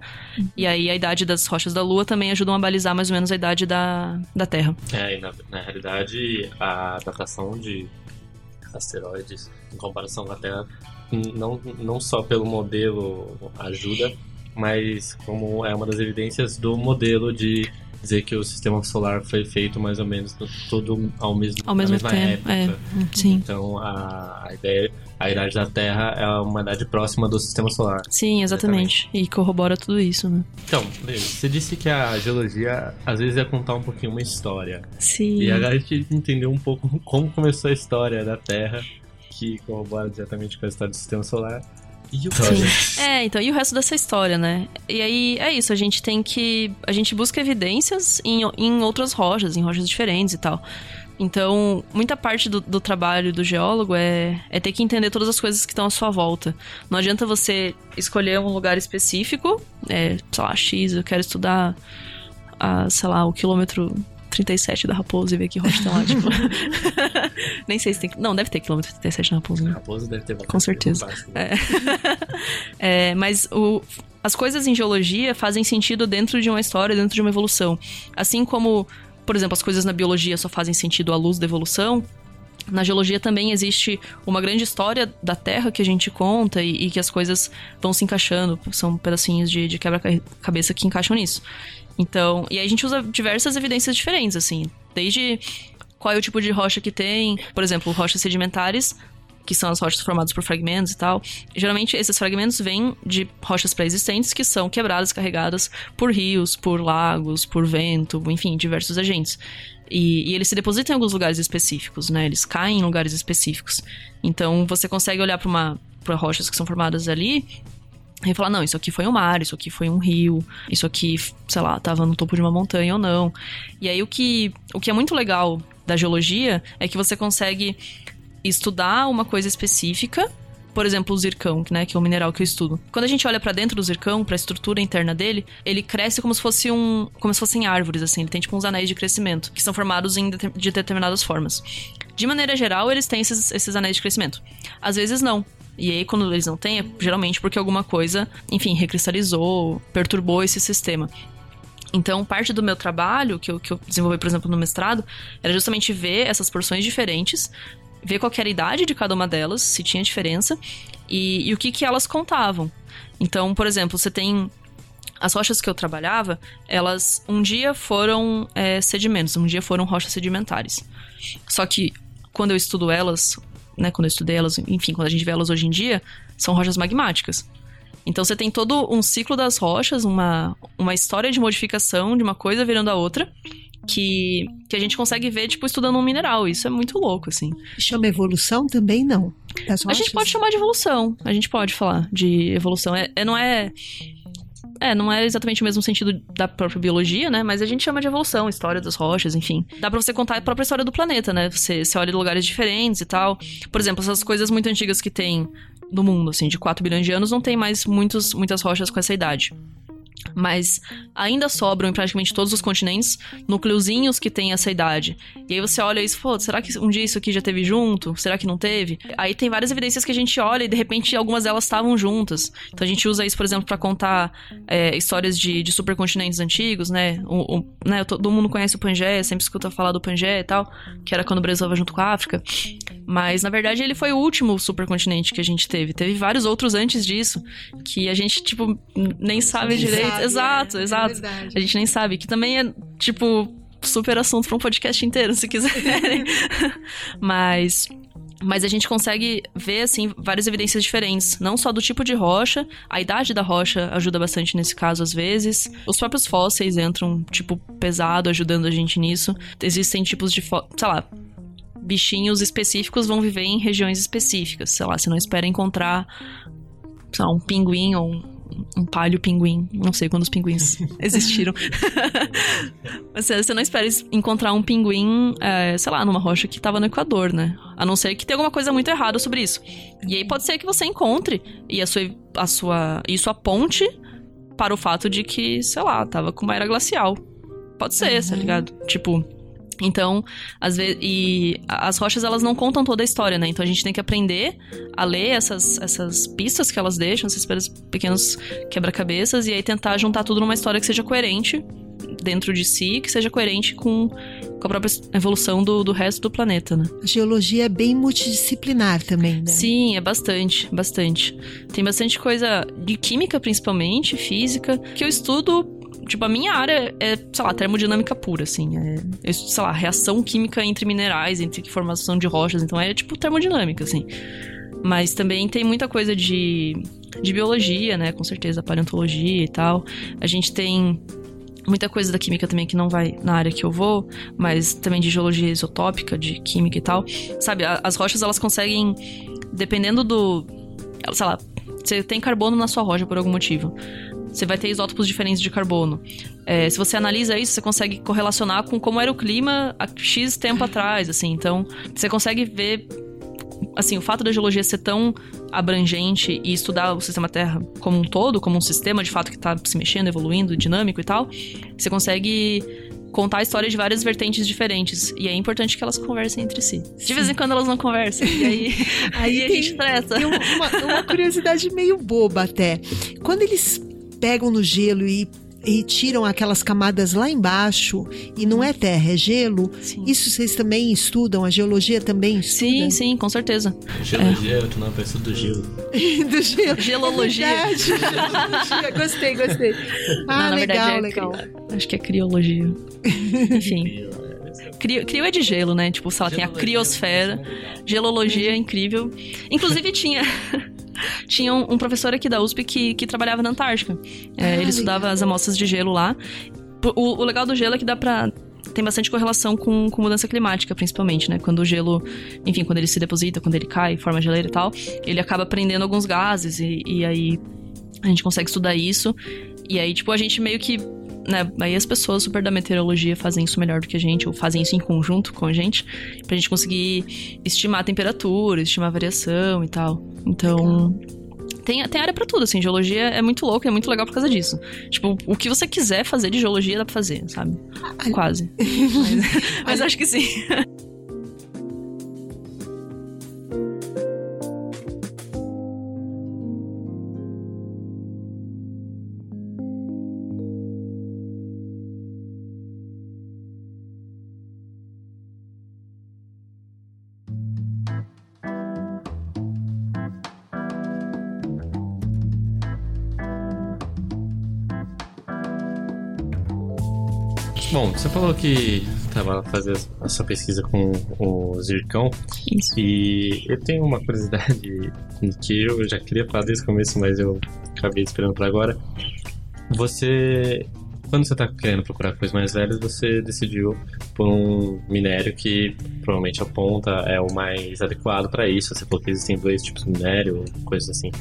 E aí a idade das rochas da Lua também ajudam a balizar mais ou menos a idade da, da Terra. É, e na, na realidade, a datação de asteroides em comparação com a Terra, não, não só pelo modelo ajuda, mas como é uma das evidências do modelo de dizer que o sistema solar foi feito mais ou menos tudo ao mesmo, ao mesmo mesma tempo. época. É, sim. Então a, a ideia, a idade da Terra é uma idade próxima do sistema solar. Sim, exatamente. E corrobora tudo isso, né? Então, você disse que a geologia às vezes é contar um pouquinho uma história. Sim. E agora a gente entendeu um pouco como começou a história da Terra, que corrobora diretamente com a história do sistema solar. E o Sim. É, então, e o resto dessa história, né? E aí é isso, a gente tem que. A gente busca evidências em, em outras rochas, em rochas diferentes e tal. Então, muita parte do, do, trabalho do geólogo é, é ter que entender todas as coisas que estão à sua volta. Não adianta você escolher um lugar específico, é, sei lá, X, eu quero estudar, a, sei lá, o quilômetro 37 da Raposa e ver que rocha tem lá, tipo. Nem sei se tem. Não, deve ter quilômetro 37 na Raposa, né? Raposa deve ter Com certeza. É. é, mas o, as coisas em geologia fazem sentido dentro de uma história, dentro de uma evolução. Assim como, por exemplo, as coisas na biologia só fazem sentido à luz da evolução, na geologia também existe uma grande história da Terra que a gente conta e, e que as coisas vão se encaixando, são pedacinhos de, de quebra-cabeça que encaixam nisso. Então, e a gente usa diversas evidências diferentes, assim, desde qual é o tipo de rocha que tem, por exemplo, rochas sedimentares, que são as rochas formadas por fragmentos e tal. Geralmente esses fragmentos vêm de rochas pré-existentes que são quebradas, carregadas por rios, por lagos, por vento, enfim, diversos agentes. E, e, eles se depositam em alguns lugares específicos, né? Eles caem em lugares específicos. Então você consegue olhar para uma para rochas que são formadas ali e falar, não, isso aqui foi um mar, isso aqui foi um rio, isso aqui, sei lá, tava no topo de uma montanha ou não. E aí o que, o que é muito legal da geologia é que você consegue estudar uma coisa específica por exemplo, o zircão, né, que é o mineral que eu estudo. Quando a gente olha para dentro do zircão, para a estrutura interna dele, ele cresce como se fosse um, como se fossem árvores assim, ele tem tipo uns anéis de crescimento, que são formados em de determinadas formas. De maneira geral, eles têm esses, esses anéis de crescimento. Às vezes não. E aí, quando eles não têm, é geralmente porque alguma coisa, enfim, recristalizou, perturbou esse sistema. Então, parte do meu trabalho, que eu, que eu desenvolvi, por exemplo, no mestrado, era justamente ver essas porções diferentes, ver qual era a idade de cada uma delas, se tinha diferença, e, e o que, que elas contavam. Então, por exemplo, você tem as rochas que eu trabalhava, elas um dia foram é, sedimentos, um dia foram rochas sedimentares. Só que quando eu estudo elas, né, quando eu estudei elas, enfim, quando a gente vê elas hoje em dia, são rochas magmáticas. Então você tem todo um ciclo das rochas, uma, uma história de modificação de uma coisa virando a outra, que, que a gente consegue ver, tipo, estudando um mineral. Isso é muito louco, assim. Chama evolução também, não? A gente pode chamar de evolução. A gente pode falar de evolução. É, é, não é. É, não é exatamente o mesmo sentido da própria biologia, né? Mas a gente chama de evolução, história das rochas, enfim. Dá pra você contar a própria história do planeta, né? Você, você olha lugares diferentes e tal. Por exemplo, essas coisas muito antigas que tem no mundo, assim, de 4 bilhões de anos, não tem mais muitos, muitas rochas com essa idade mas ainda sobram em praticamente todos os continentes núcleozinhos que têm essa idade. E aí você olha isso, pô, será que um dia isso aqui já teve junto? Será que não teve? Aí tem várias evidências que a gente olha e de repente algumas delas estavam juntas. Então a gente usa isso, por exemplo, para contar é, histórias de, de supercontinentes antigos, né? O, o, né? Todo mundo conhece o Pangeia, sempre escuta falar do Pangeia e tal, que era quando o Brasil estava junto com a África. Mas na verdade ele foi o último supercontinente que a gente teve. Teve vários outros antes disso que a gente, tipo, nem sabe direito. Sabe, exato, é, exato. É a gente nem sabe. Que também é, tipo, super assunto para um podcast inteiro, se quiserem. Mas mas a gente consegue ver, assim, várias evidências diferentes. Não só do tipo de rocha, a idade da rocha ajuda bastante nesse caso, às vezes. Os próprios fósseis entram, tipo, pesado, ajudando a gente nisso. Existem tipos de, sei lá, bichinhos específicos vão viver em regiões específicas. Sei lá, você não espera encontrar, sei lá, um pinguim ou um um palho pinguim. Não sei quando os pinguins existiram. você não espera encontrar um pinguim, é, sei lá, numa rocha que tava no Equador, né? A não ser que tenha alguma coisa muito errada sobre isso. E aí pode ser que você encontre e a sua, a sua, isso aponte para o fato de que, sei lá, tava com uma era glacial. Pode ser, tá uhum. tá ligado? Tipo, então, às vezes, e as rochas elas não contam toda a história, né? Então a gente tem que aprender a ler essas, essas pistas que elas deixam, esses pequenos quebra-cabeças, e aí tentar juntar tudo numa história que seja coerente dentro de si, que seja coerente com, com a própria evolução do, do resto do planeta, né? A geologia é bem multidisciplinar também, né? Sim, é bastante, bastante. Tem bastante coisa de química, principalmente, física, que eu estudo tipo, a minha área é, sei lá, termodinâmica pura, assim. É, é, sei lá, reação química entre minerais, entre formação de rochas. Então é tipo termodinâmica, assim. Mas também tem muita coisa de, de biologia, né? Com certeza, paleontologia e tal. A gente tem muita coisa da química também que não vai na área que eu vou, mas também de geologia isotópica, de química e tal. Sabe, as rochas elas conseguem, dependendo do. Sei lá, você tem carbono na sua rocha por algum motivo. Você vai ter isótopos diferentes de carbono. É, se você analisa isso, você consegue correlacionar com como era o clima há X tempo atrás, assim. Então, você consegue ver assim, o fato da geologia ser tão abrangente e estudar o sistema Terra como um todo, como um sistema de fato que está se mexendo, evoluindo, dinâmico e tal, você consegue contar a história de várias vertentes diferentes. E é importante que elas conversem entre si. De vez em quando elas não conversam. E aí, aí, a gente estressa. Tem uma, uma curiosidade meio boba até. Quando eles pegam no gelo e e tiram aquelas camadas lá embaixo e não é terra, é gelo. Sim. Isso vocês também estudam? A geologia também estuda? Sim, sim, com certeza. Geologia é outro nome, parece do gelo. do gelo. Gelologia. É Gelologia. gostei, gostei. Ah, não, legal, é legal. Cri... Acho que é criologia. Enfim. Crio, crio é de gelo, né? Tipo, sei lá, tem a criosfera. Gelologia é incrível. Inclusive tinha tinha um, um, professor aqui da USP que, que trabalhava na Antártica. É, ah, ele estudava as amostras de gelo lá. O, o legal do gelo é que dá pra tem bastante correlação com, com, mudança climática, principalmente, né? Quando o gelo, enfim, quando ele se deposita, quando ele cai, forma geleira e tal, ele acaba prendendo alguns gases e, e, aí a gente consegue estudar isso. E aí, tipo, a gente meio que. Né, aí as pessoas super da meteorologia fazem isso melhor do que a gente, ou fazem isso em conjunto com a gente, pra gente conseguir estimar a temperatura, estimar a variação e tal. Então. Legal tem, tem área para tudo, assim. Geologia é muito louco, é muito legal por causa disso. Tipo, o que você quiser fazer de geologia dá pra fazer, sabe? Quase. mas, mas acho que sim. Bom, você falou que estava fazendo a sua pesquisa com o zircão. Isso. E eu tenho uma curiosidade que eu já queria falar desde o começo, mas eu acabei esperando para agora. Você, quando você está querendo procurar coisas mais velhas, você decidiu por um minério que provavelmente aponta é o mais adequado para isso. Você falou que existem dois tipos de minério, coisas assim.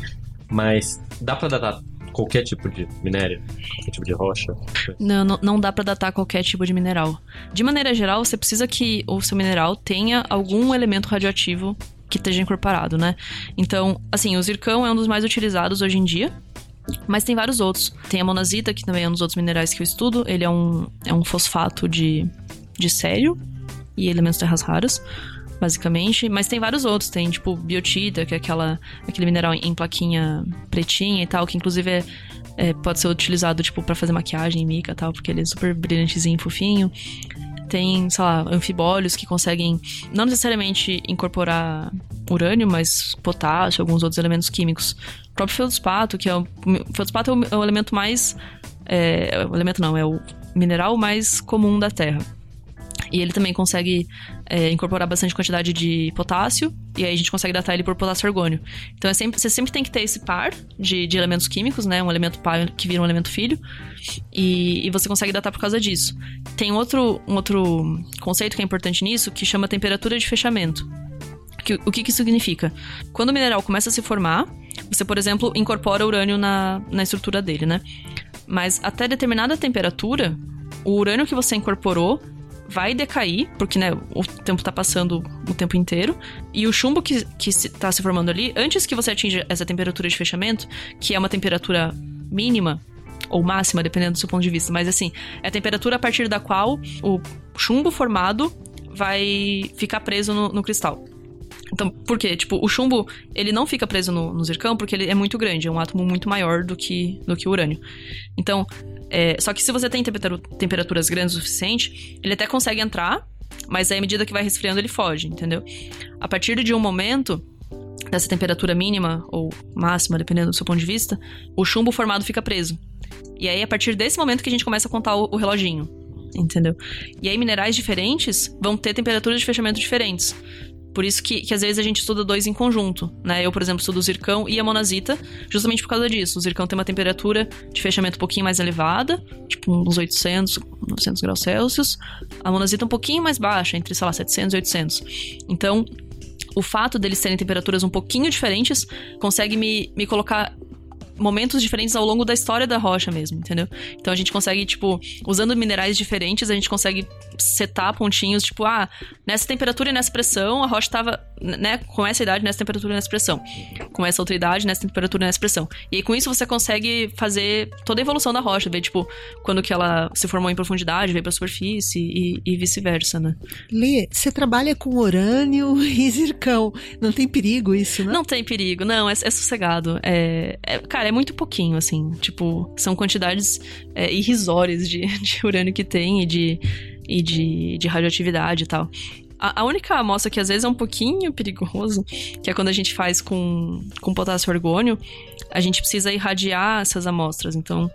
Mas dá para datar qualquer tipo de minério? Qualquer tipo de rocha? Não, não, não dá para datar qualquer tipo de mineral. De maneira geral, você precisa que o seu mineral tenha algum elemento radioativo que esteja incorporado, né? Então, assim, o zircão é um dos mais utilizados hoje em dia. Mas tem vários outros. Tem a monazita, que também é um dos outros minerais que eu estudo. Ele é um, é um fosfato de, de sério e elementos terras raras basicamente. Mas tem vários outros. Tem, tipo, biotita, que é aquela, aquele mineral em plaquinha pretinha e tal, que inclusive é, é pode ser utilizado, tipo, para fazer maquiagem em mica e tal, porque ele é super brilhantezinho, fofinho. Tem, sei lá, anfibólios que conseguem não necessariamente incorporar urânio, mas potássio, alguns outros elementos químicos. O próprio feldspato, que é o, o feldspato é o, é o elemento mais é, o elemento não, é o mineral mais comum da Terra. E ele também consegue é, incorporar bastante quantidade de potássio, e aí a gente consegue datar ele por potássio argônio. Então é sempre, você sempre tem que ter esse par de, de elementos químicos, né? Um elemento pai que vira um elemento filho, e, e, você consegue datar por causa disso. Tem outro, um outro conceito que é importante nisso, que chama temperatura de fechamento. Que, o que, que isso significa? Quando o mineral começa a se formar, você, por exemplo, incorpora urânio na, na estrutura dele, né? Mas até determinada temperatura, o urânio que você incorporou vai decair, porque né, o tempo tá passando o tempo inteiro. E o chumbo que, que se, tá se formando ali, antes que você atinja essa temperatura de fechamento, que é uma temperatura mínima, ou máxima, dependendo do seu ponto de vista, mas assim, é a temperatura a partir da qual o chumbo formado vai ficar preso no, no cristal. Então, por quê? Tipo, o chumbo, ele não fica preso no, no, zircão porque ele é muito grande, é um átomo muito maior do que, do que o urânio. Então, é, só que se você tem temperaturas grandes o suficiente, ele até consegue entrar, mas aí à medida que vai resfriando ele foge, entendeu? A partir de um momento, dessa temperatura mínima ou máxima, dependendo do seu ponto de vista, o chumbo formado fica preso. E aí, a partir desse momento que a gente começa a contar o, o reloginho. Entendeu? E aí, minerais diferentes vão ter temperaturas de fechamento diferentes. Por isso que, que às vezes a gente estuda dois em conjunto, né? Eu, por exemplo, estudo o zircão e a monazita, justamente por causa disso. O zircão tem uma temperatura de fechamento um pouquinho mais elevada, tipo uns 800, 900 graus Celsius. A monazita um pouquinho mais baixa, entre, sei lá, 700 e 800. Então, o fato deles terem temperaturas um pouquinho diferentes consegue me, me colocar momentos diferentes ao longo da história da rocha mesmo, entendeu? Então a gente consegue, tipo, usando minerais diferentes, a gente consegue setar pontinhos, tipo, ah, nessa temperatura e nessa pressão, a rocha tava, né, com essa idade, nessa temperatura e nessa pressão. Com essa outra idade, nessa temperatura e nessa pressão. E aí, com isso você consegue fazer toda a evolução da rocha, ver, tipo, quando que ela se formou em profundidade, veio pra superfície e, e vice-versa, né? Lê, você trabalha com urânio e zircão. Não tem perigo isso, né? Não tem perigo, não, é, é sossegado. É, é, cara, é muito pouquinho, assim. Tipo, são quantidades é, irrisórias de, de urânio que tem e de e de, de radioatividade e tal. A, a, única amostra que às vezes é um pouquinho perigoso, que é quando a gente faz com, com potássio argônio, a gente precisa irradiar essas amostras. Então,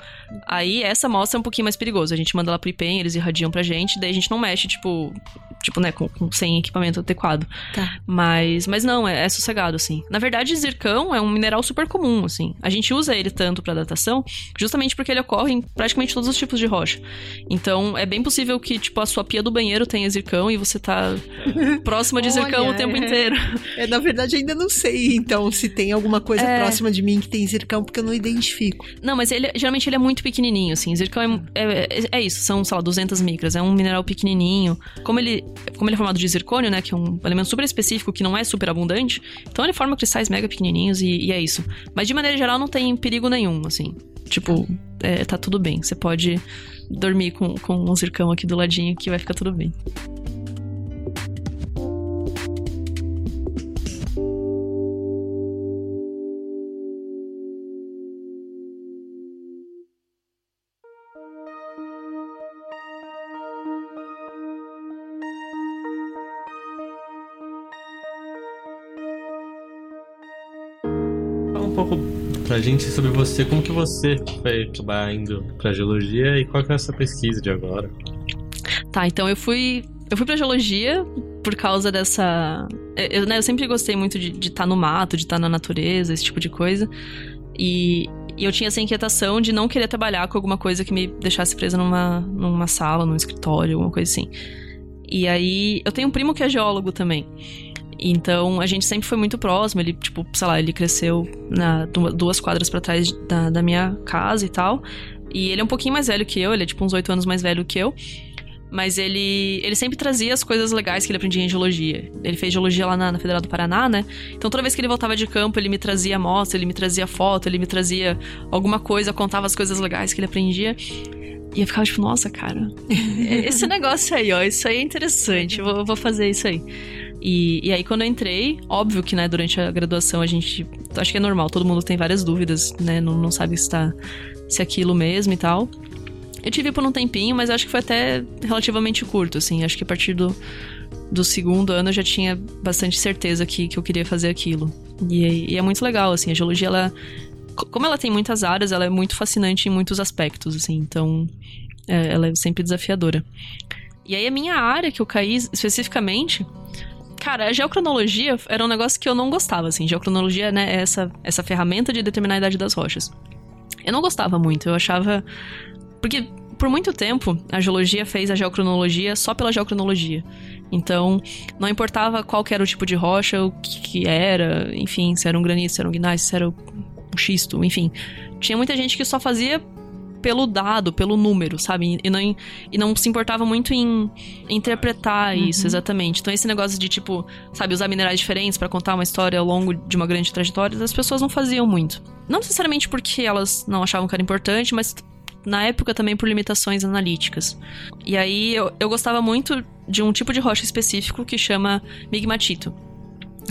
aí essa amostra é um pouquinho mais perigosa. A gente manda lá pro IPEM, eles irradiam pra gente, daí a gente não mexe, tipo, tipo, né, com, com sem equipamento adequado. Tá. Mas, mas não, é, é, sossegado, assim. Na verdade, zircão é um mineral super comum, assim. A gente usa ele tanto para datação, justamente porque ele ocorre em praticamente todos os tipos de rocha. Então, é bem possível que, tipo, a sua pia do banheiro tenha zircão e você tá próxima de zircão Olha, o tempo é... inteiro. É, na verdade, ainda não sei, então, se tem alguma coisa é... próxima de mim que tem zircão, porque eu não identifico. Não, mas ele, geralmente ele é muito pequenininho, assim. Zircão é, é, é, é isso, são, sei lá, 200 micras. É um mineral pequenininho. Como ele como ele é formado de zircônio, né, que é um elemento super específico que não é super abundante, então ele forma cristais mega pequenininhos e, e é isso. Mas de maneira geral não tem perigo nenhum, assim. Tipo, é, tá tudo bem. Você pode dormir com, com um zircão aqui do ladinho que vai ficar tudo bem. Gente sobre você, como que você foi acabar indo pra geologia e qual que é a sua pesquisa de agora? Tá, então eu fui. Eu fui pra geologia por causa dessa. Eu, né, eu sempre gostei muito de estar tá no mato, de estar tá na natureza, esse tipo de coisa. E, e, eu tinha essa inquietação de não querer trabalhar com alguma coisa que me deixasse presa numa, numa sala, num escritório, alguma coisa assim. E aí, eu tenho um primo que é geólogo também. Então a gente sempre foi muito próximo. Ele, tipo, sei lá, ele cresceu na, duas quadras para trás da, da minha casa e tal. E ele é um pouquinho mais velho que eu, ele é tipo uns oito anos mais velho que eu. Mas ele, ele sempre trazia as coisas legais que ele aprendia em geologia. Ele fez geologia lá na, na, Federal do Paraná, né? Então toda vez que ele voltava de campo, ele me trazia amostra, ele me trazia foto, ele me trazia alguma coisa, contava as coisas legais que ele aprendia. E eu ficava tipo, nossa, cara, esse negócio aí, ó, isso aí é interessante, eu vou, vou fazer isso aí. E, e aí, quando eu entrei, óbvio que, né, durante a graduação a gente. Acho que é normal, todo mundo tem várias dúvidas, né? Não, não sabe se, tá, se é aquilo mesmo e tal. Eu tive por um tempinho, mas acho que foi até relativamente curto, assim. Acho que a partir do, do segundo ano eu já tinha bastante certeza que, que eu queria fazer aquilo. E, e é muito legal, assim. A geologia, ela. Como ela tem muitas áreas, ela é muito fascinante em muitos aspectos, assim. Então, é, ela é sempre desafiadora. E aí, a minha área que eu caí especificamente Cara, a geocronologia era um negócio que eu não gostava, assim. Geocronologia, né, é essa, essa ferramenta de determinar a idade das rochas. Eu não gostava muito, eu achava. Porque por muito tempo a geologia fez a geocronologia só pela geocronologia. Então, não importava qual era o tipo de rocha, o que, que era, enfim, se era um granito, se era um gneiss, se era um xisto, enfim. Tinha muita gente que só fazia pelo dado, pelo número, sabe? E não, e não se importava muito em interpretar uhum. isso exatamente. Então, esse negócio de, tipo, sabe, usar minerais diferentes para contar uma história ao longo de uma grande trajetória, as pessoas não faziam muito. Não necessariamente porque elas não achavam que era importante, mas na época também por limitações analíticas. E aí eu, eu gostava muito de um tipo de rocha específico que chama migmatito.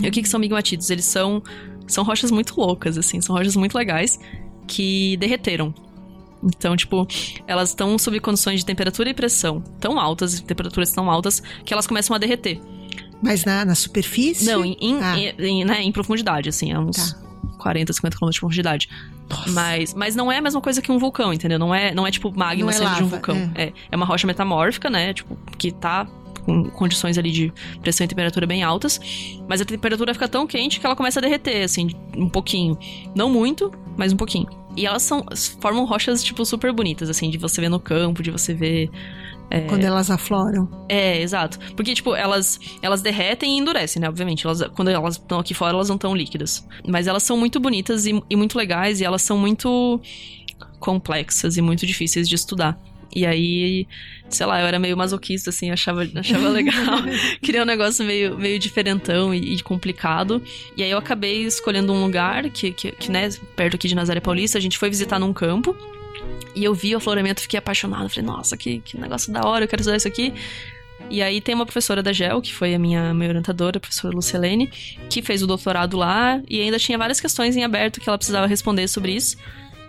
E o que, que são migmatitos? Eles são, são rochas muito loucas, assim, são rochas muito legais que derreteram. Então, tipo, elas estão sob condições de temperatura e pressão tão altas, temperaturas tão altas, que elas começam a derreter. Mas na, na superfície? Não, em, em, Ah. em- né, em profundidade, assim, é uns Tá. 40, 50 quilômetros de profundidade. Mas, mas não é a mesma coisa que um vulcão, entendeu? Não é, não é tipo magma Não é saindo de um vulcão. É. é uma rocha metamórfica, né? Tipo, que tá com condições ali de pressão e temperatura bem altas, mas a temperatura fica tão quente que ela começa a derreter, assim, um pouquinho. Não muito, mas um pouquinho. E elas são formam rochas, tipo, super bonitas, assim, de você ver no campo, de você ver Quando elas afloram. é, exato. Porque, tipo, elas, elas derretem e endurecem, né? Obviamente. Elas, quando elas estão aqui fora, elas não estão líquidas. Mas elas são muito bonitas e, e muito legais, e elas são muito complexas e muito difíceis de estudar. E aí, sei lá, eu era meio masoquista, assim, achava, achava legal. Queria um negócio meio, meio diferentão e, e complicado. E aí eu acabei escolhendo um lugar que, que, que, né, perto aqui de Nazaré Paulista, a gente foi visitar num campo. E eu vi o afloramento, fiquei apaixonada. Falei, nossa, que, que negócio da hora, eu quero estudar isso aqui. E aí tem uma professora da GEL, que foi a minha, minha orientadora, a professora Lucilene, que fez o doutorado lá e ainda tinha várias questões em aberto que ela precisava responder sobre isso.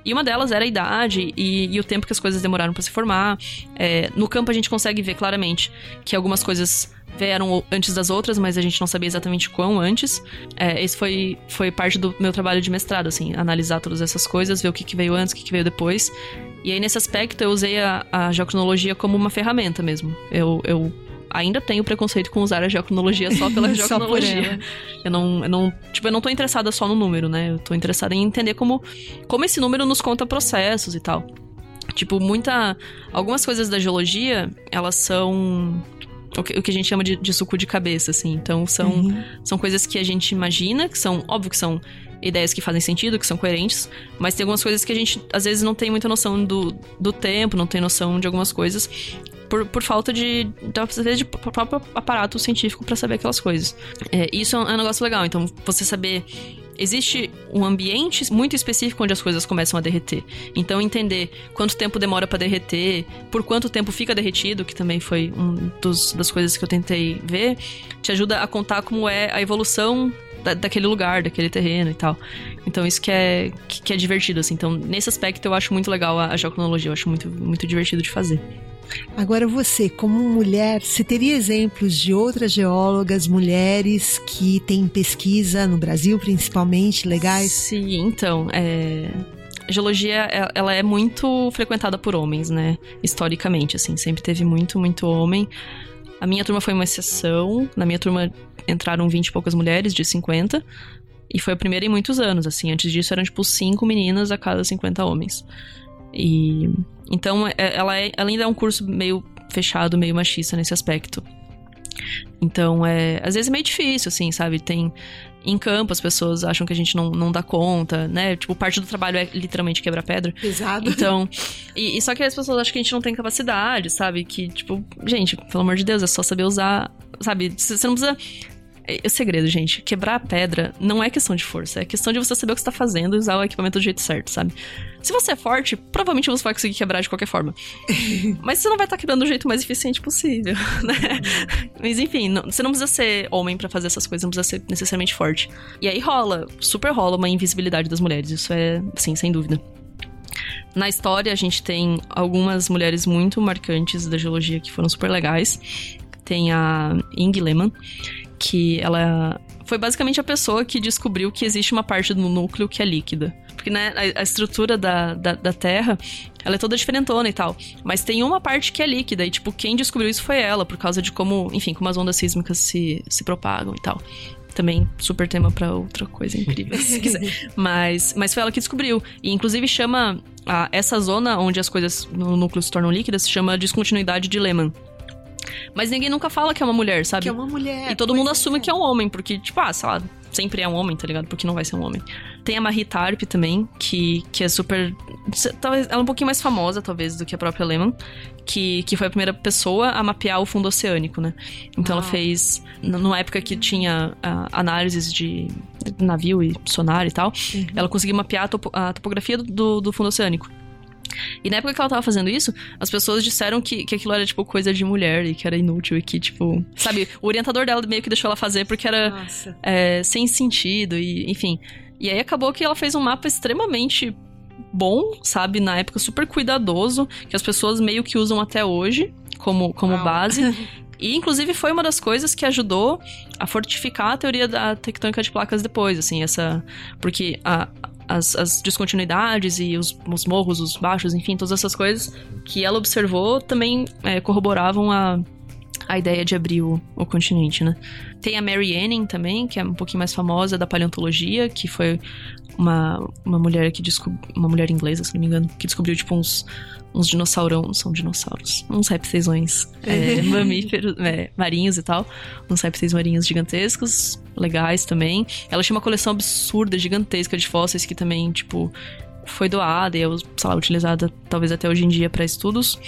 E uma delas era a idade e, e o tempo que as coisas demoraram para se formar. É, no campo a gente consegue ver claramente que algumas coisas vieram antes das outras, mas a gente não sabia exatamente quão antes. É, esse foi, foi parte do meu trabalho de mestrado, assim, analisar todas essas coisas, ver o que, que veio antes, o que, que veio depois. E aí, nesse aspecto, eu usei a, a geocronologia como uma ferramenta mesmo. Eu, eu ainda tenho preconceito com usar a geocronologia só pela geocronologia. eu não, eu não, tipo, eu não tô interessada só no número, né? Eu tô interessada em entender como, como esse número nos conta processos e tal. Tipo, muita. Algumas coisas da geologia, elas são. O que, o que a gente chama de, de suco de cabeça, assim. Então, são, Uhum. são coisas que a gente imagina, que são. Óbvio que são ideias que fazem sentido, que são coerentes, mas tem algumas coisas que a gente, às vezes, não tem muita noção do, do tempo, não tem noção de algumas coisas. Por, por falta de, de, às vezes, de próprio aparato científico para saber aquelas coisas. É, isso é um, é um negócio legal. Então, você saber existe um ambiente muito específico onde as coisas começam a derreter. Então entender quanto tempo demora para derreter, por quanto tempo fica derretido, que também foi um das coisas que eu tentei ver, te ajuda a contar como é a evolução da, daquele lugar, daquele terreno e tal. Então isso que é que, que é divertido assim. Então nesse aspecto eu acho muito legal a, a geocronologia, eu acho muito muito divertido de fazer. Agora você, como mulher, você teria exemplos de outras geólogas, mulheres que têm pesquisa no Brasil, principalmente, legais? Sim, então, é... a geologia, é- ela é muito frequentada por homens, né? Historicamente, assim, sempre teve muito, muito homem. A minha turma foi uma exceção. Na minha turma entraram 20 e poucas mulheres, de 50. E foi a primeira em muitos anos, assim. Antes disso eram, tipo, 5 meninas a cada 50 homens. E... Então, é- ela, é- ela ainda é um curso meio fechado, meio machista nesse aspecto. Então, é... Às vezes é meio difícil, assim, sabe? Tem... Em campo, as pessoas acham que a gente não, não dá conta, né? Tipo, parte do trabalho é literalmente quebrar pedra. Pesado. Então, e, e só que as pessoas acham que a gente não tem capacidade, sabe? Que, tipo, gente, pelo amor de Deus, é só saber usar, sabe? Você não precisa. É, é segredo, gente. Quebrar a pedra não é questão de força, é questão de você saber o que você tá fazendo e usar o equipamento do jeito certo, sabe? Se você é forte, provavelmente você vai conseguir quebrar de qualquer forma. Mas você não vai estar quebrando do jeito mais eficiente possível, né? Mas enfim, não- você não precisa ser homem pra fazer essas coisas, não precisa ser necessariamente forte. E aí rola, super rola uma invisibilidade das mulheres, isso é, sim, sem dúvida. Na história, a gente tem algumas mulheres muito marcantes da geologia que foram super legais. Tem a Ing Lehmann, que ela foi basicamente a pessoa que descobriu que existe uma parte do núcleo que é líquida. Porque, né, a, a estrutura da, da, da Terra, ela é toda diferentona e tal. Mas tem uma parte que é líquida, e, tipo, quem descobriu isso foi ela, por causa de como, enfim, como as ondas sísmicas se, se propagam e tal. Também super tema pra outra coisa incrível, se quiser. Mas, mas foi ela que descobriu. E inclusive chama a- essa zona onde as coisas no núcleo se tornam líquidas, se chama descontinuidade de Lehmann. Mas ninguém nunca fala que é uma mulher, sabe? Que é uma mulher. E todo mundo assume que é um homem, porque, tipo, ah, sei lá, sempre é um homem, tá ligado? Porque não vai ser um homem. Tem a Marie Tarp também, que, que é super. Talvez ela é um pouquinho mais famosa, talvez, do que a própria Lehman, que, que foi a primeira pessoa a mapear o fundo oceânico, né? Então ela Uau. fez. Numa época que tinha ah, análises de navio e sonar e tal, ela conseguiu mapear a, topo- a topografia do- do, do fundo oceânico. E na época que ela tava fazendo isso, as pessoas disseram que, que aquilo era, tipo, coisa de mulher e que era inútil e que, tipo. Sabe, o orientador dela meio que deixou ela fazer porque era é, sem sentido e, enfim. E aí acabou que ela fez um mapa extremamente bom, sabe? Na época, super cuidadoso, que as pessoas meio que usam até hoje como, como Uau. base. E, inclusive, foi uma das coisas que ajudou a fortificar a teoria da tectônica de placas depois, assim, essa... Porque a, as, as, descontinuidades e os, os, morros, os baixos, enfim, todas essas coisas que ela observou também é, corroboravam a, a ideia de abrir o, o, continente, né? Tem a Mary Anning também, que é um pouquinho mais famosa da paleontologia, que foi uma, uma mulher que descobriu, uma mulher inglesa, se não me engano, que descobriu tipo uns uns dinossaurão, não são dinossauros, uns répteis é, mamíferos, é, marinhos e tal, uns répteis marinhos gigantescos, legais também. Ela tinha uma coleção absurda, gigantesca de fósseis que também, tipo, foi doada e é, sei lá, utilizada talvez até hoje em dia para estudos.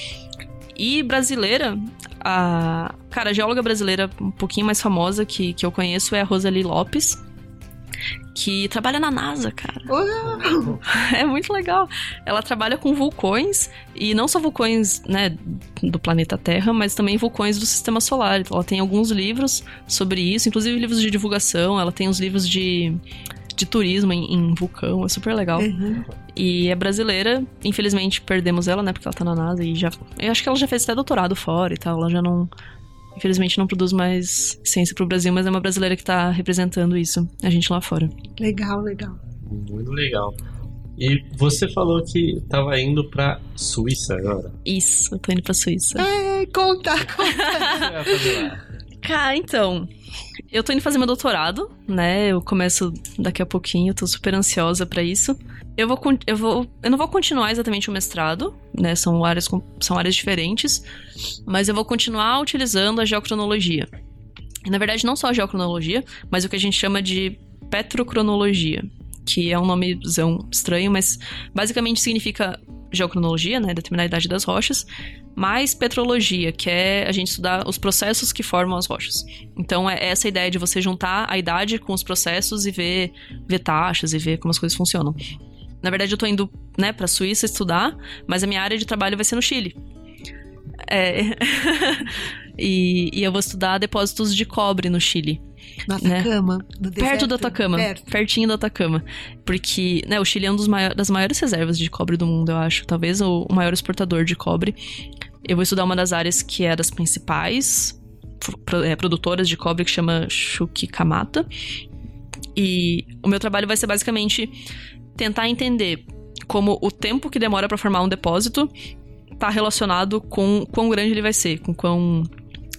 E brasileira, a. Cara, a geóloga brasileira um pouquinho mais famosa que, que eu conheço é a Rosalie Lopes que trabalha na NASA, cara. É muito legal. Ela trabalha com vulcões, e não só vulcões, né, do planeta Terra, mas também vulcões do sistema solar. Então, ela tem alguns livros sobre isso, inclusive livros de divulgação, ela tem uns livros de, de turismo em, em vulcão, é super legal. Uhum. E é brasileira, infelizmente perdemos ela, né, porque ela tá na NASA e já... Eu acho que ela já fez até doutorado fora e tal, ela já não Infelizmente não produz mais ciência pro Brasil, mas é uma brasileira que tá representando isso, a gente lá fora. Legal, legal. Muito legal. E você falou que tava indo pra Suíça agora. Isso, eu tô indo pra Suíça. É, conta, conta. Cara, então, eu tô indo fazer meu doutorado, né? Eu começo daqui a pouquinho, tô super ansiosa para isso. Eu vou, eu vou, eu não vou continuar exatamente o mestrado, né? São áreas, são áreas diferentes, mas eu vou continuar utilizando a geocronologia. E, na verdade, não só a geocronologia, mas o que a gente chama de petrocronologia, que é um nomezão estranho, mas basicamente significa geocronologia, né, determinar a idade das rochas, mais petrologia, que é a gente estudar os processos que formam as rochas. Então é essa ideia de você juntar a idade com os processos e ver, ver taxas e ver como as coisas funcionam. Na verdade, eu tô indo, né, pra Suíça estudar, mas a minha área de trabalho vai ser no Chile. É. e, e eu vou estudar depósitos de cobre no Chile. No né? Né? no Perto do Atacama. Perto. Pertinho do Atacama. Porque, né, o Chile é um maior, das maiores reservas de cobre do mundo, eu acho. Talvez o, o maior exportador de cobre. Eu vou estudar uma das áreas que é das principais é, produtoras de cobre, que chama Chuquicamata. E o meu trabalho vai ser basicamente tentar entender como o tempo que demora para formar um depósito está relacionado com quão grande ele vai ser, com quão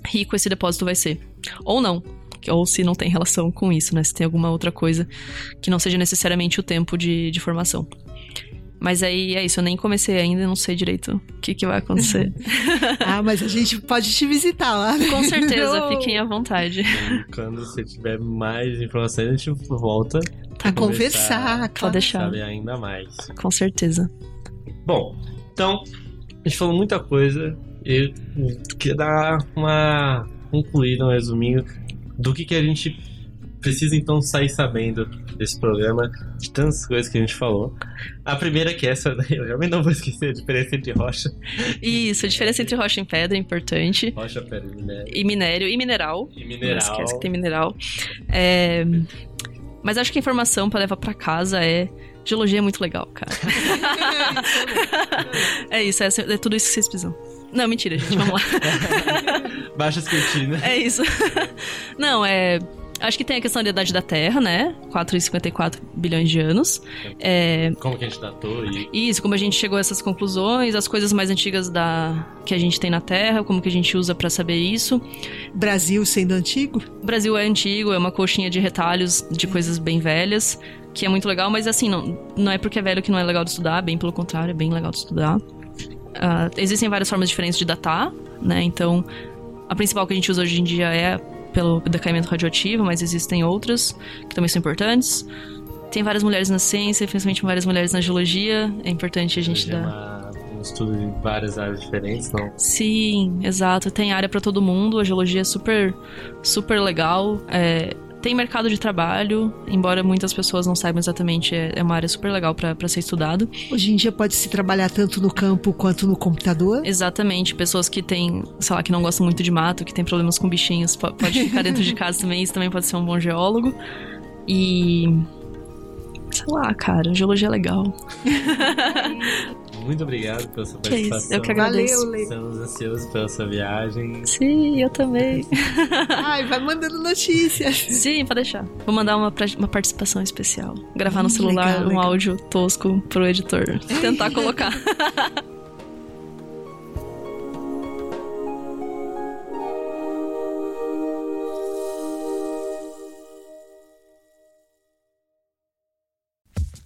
rico esse depósito vai ser. Ou não. Ou se não tem relação com isso, né? Se tem alguma outra coisa que não seja necessariamente o tempo de, de formação. Mas aí é isso, eu nem comecei ainda, não sei direito o que, que vai acontecer. ah, mas a gente pode te visitar lá. Com certeza, fiquem à vontade. Quando você tiver mais informações, a gente volta a conversar, conversar pode deixar. Saber ainda mais. Com certeza. Bom, então, a gente falou muita coisa. Eu queria dar uma concluída, um resuminho do que, que a gente precisa então sair sabendo desse programa, de tantas coisas que a gente falou. A primeira que é essa daí, eu realmente não vou esquecer a diferença entre rocha. Isso, a diferença entre rocha e pedra é importante. Rocha, pedra e minério. E minério, e mineral. E mineral. Não esquece que tem mineral. É... Mas acho que a informação para levar para casa é Geologia é muito legal, cara. é isso, é, é, tudo isso que vocês precisam. Não, mentira, gente, vamos lá. Baixa as cortinas. É isso. Não, é. Acho que tem a questão da idade da Terra, né? 4,54 bilhões de anos. É... Como que a gente datou e... Isso, como a gente chegou a essas conclusões, as coisas mais antigas da que a gente tem na Terra, como que a gente usa para saber isso. Brasil sendo antigo? Brasil é antigo, é uma coxinha de retalhos de coisas bem velhas, que é muito legal, mas assim, não, não é porque é velho que não é legal de estudar, bem pelo contrário, é bem legal de estudar. Uh, existem várias formas diferentes de datar, né? Então, a principal que a gente usa hoje em dia é pelo decaimento radioativo, mas existem outras que também são importantes. Tem várias mulheres na ciência, principalmente várias mulheres na geologia. É importante a gente dar. Uma, um estudo de várias áreas diferentes, não? Sim, exato. Tem área para todo mundo. A geologia é super, super legal. É, tem mercado de trabalho, embora muitas pessoas não saibam exatamente, é, é uma área super legal para ser estudado. Hoje em dia pode se trabalhar tanto no campo quanto no computador? Exatamente. Pessoas que têm, sei lá, que não gostam muito de mato, que têm problemas com bichinhos, pode ficar dentro de casa também, isso também pode ser um bom geólogo. E sei lá, cara, geologia é legal. muito obrigado pela sua Que participação. isso, eu que agradeço. Valeu, Lê. Estamos ansiosos pela sua viagem. Sim, eu também. Ai, vai mandando notícias. Sim, pode deixar. Vou mandar uma, uma participação especial. Gravar no Hum, celular legal, um legal. áudio tosco pro editor. Tentar colocar.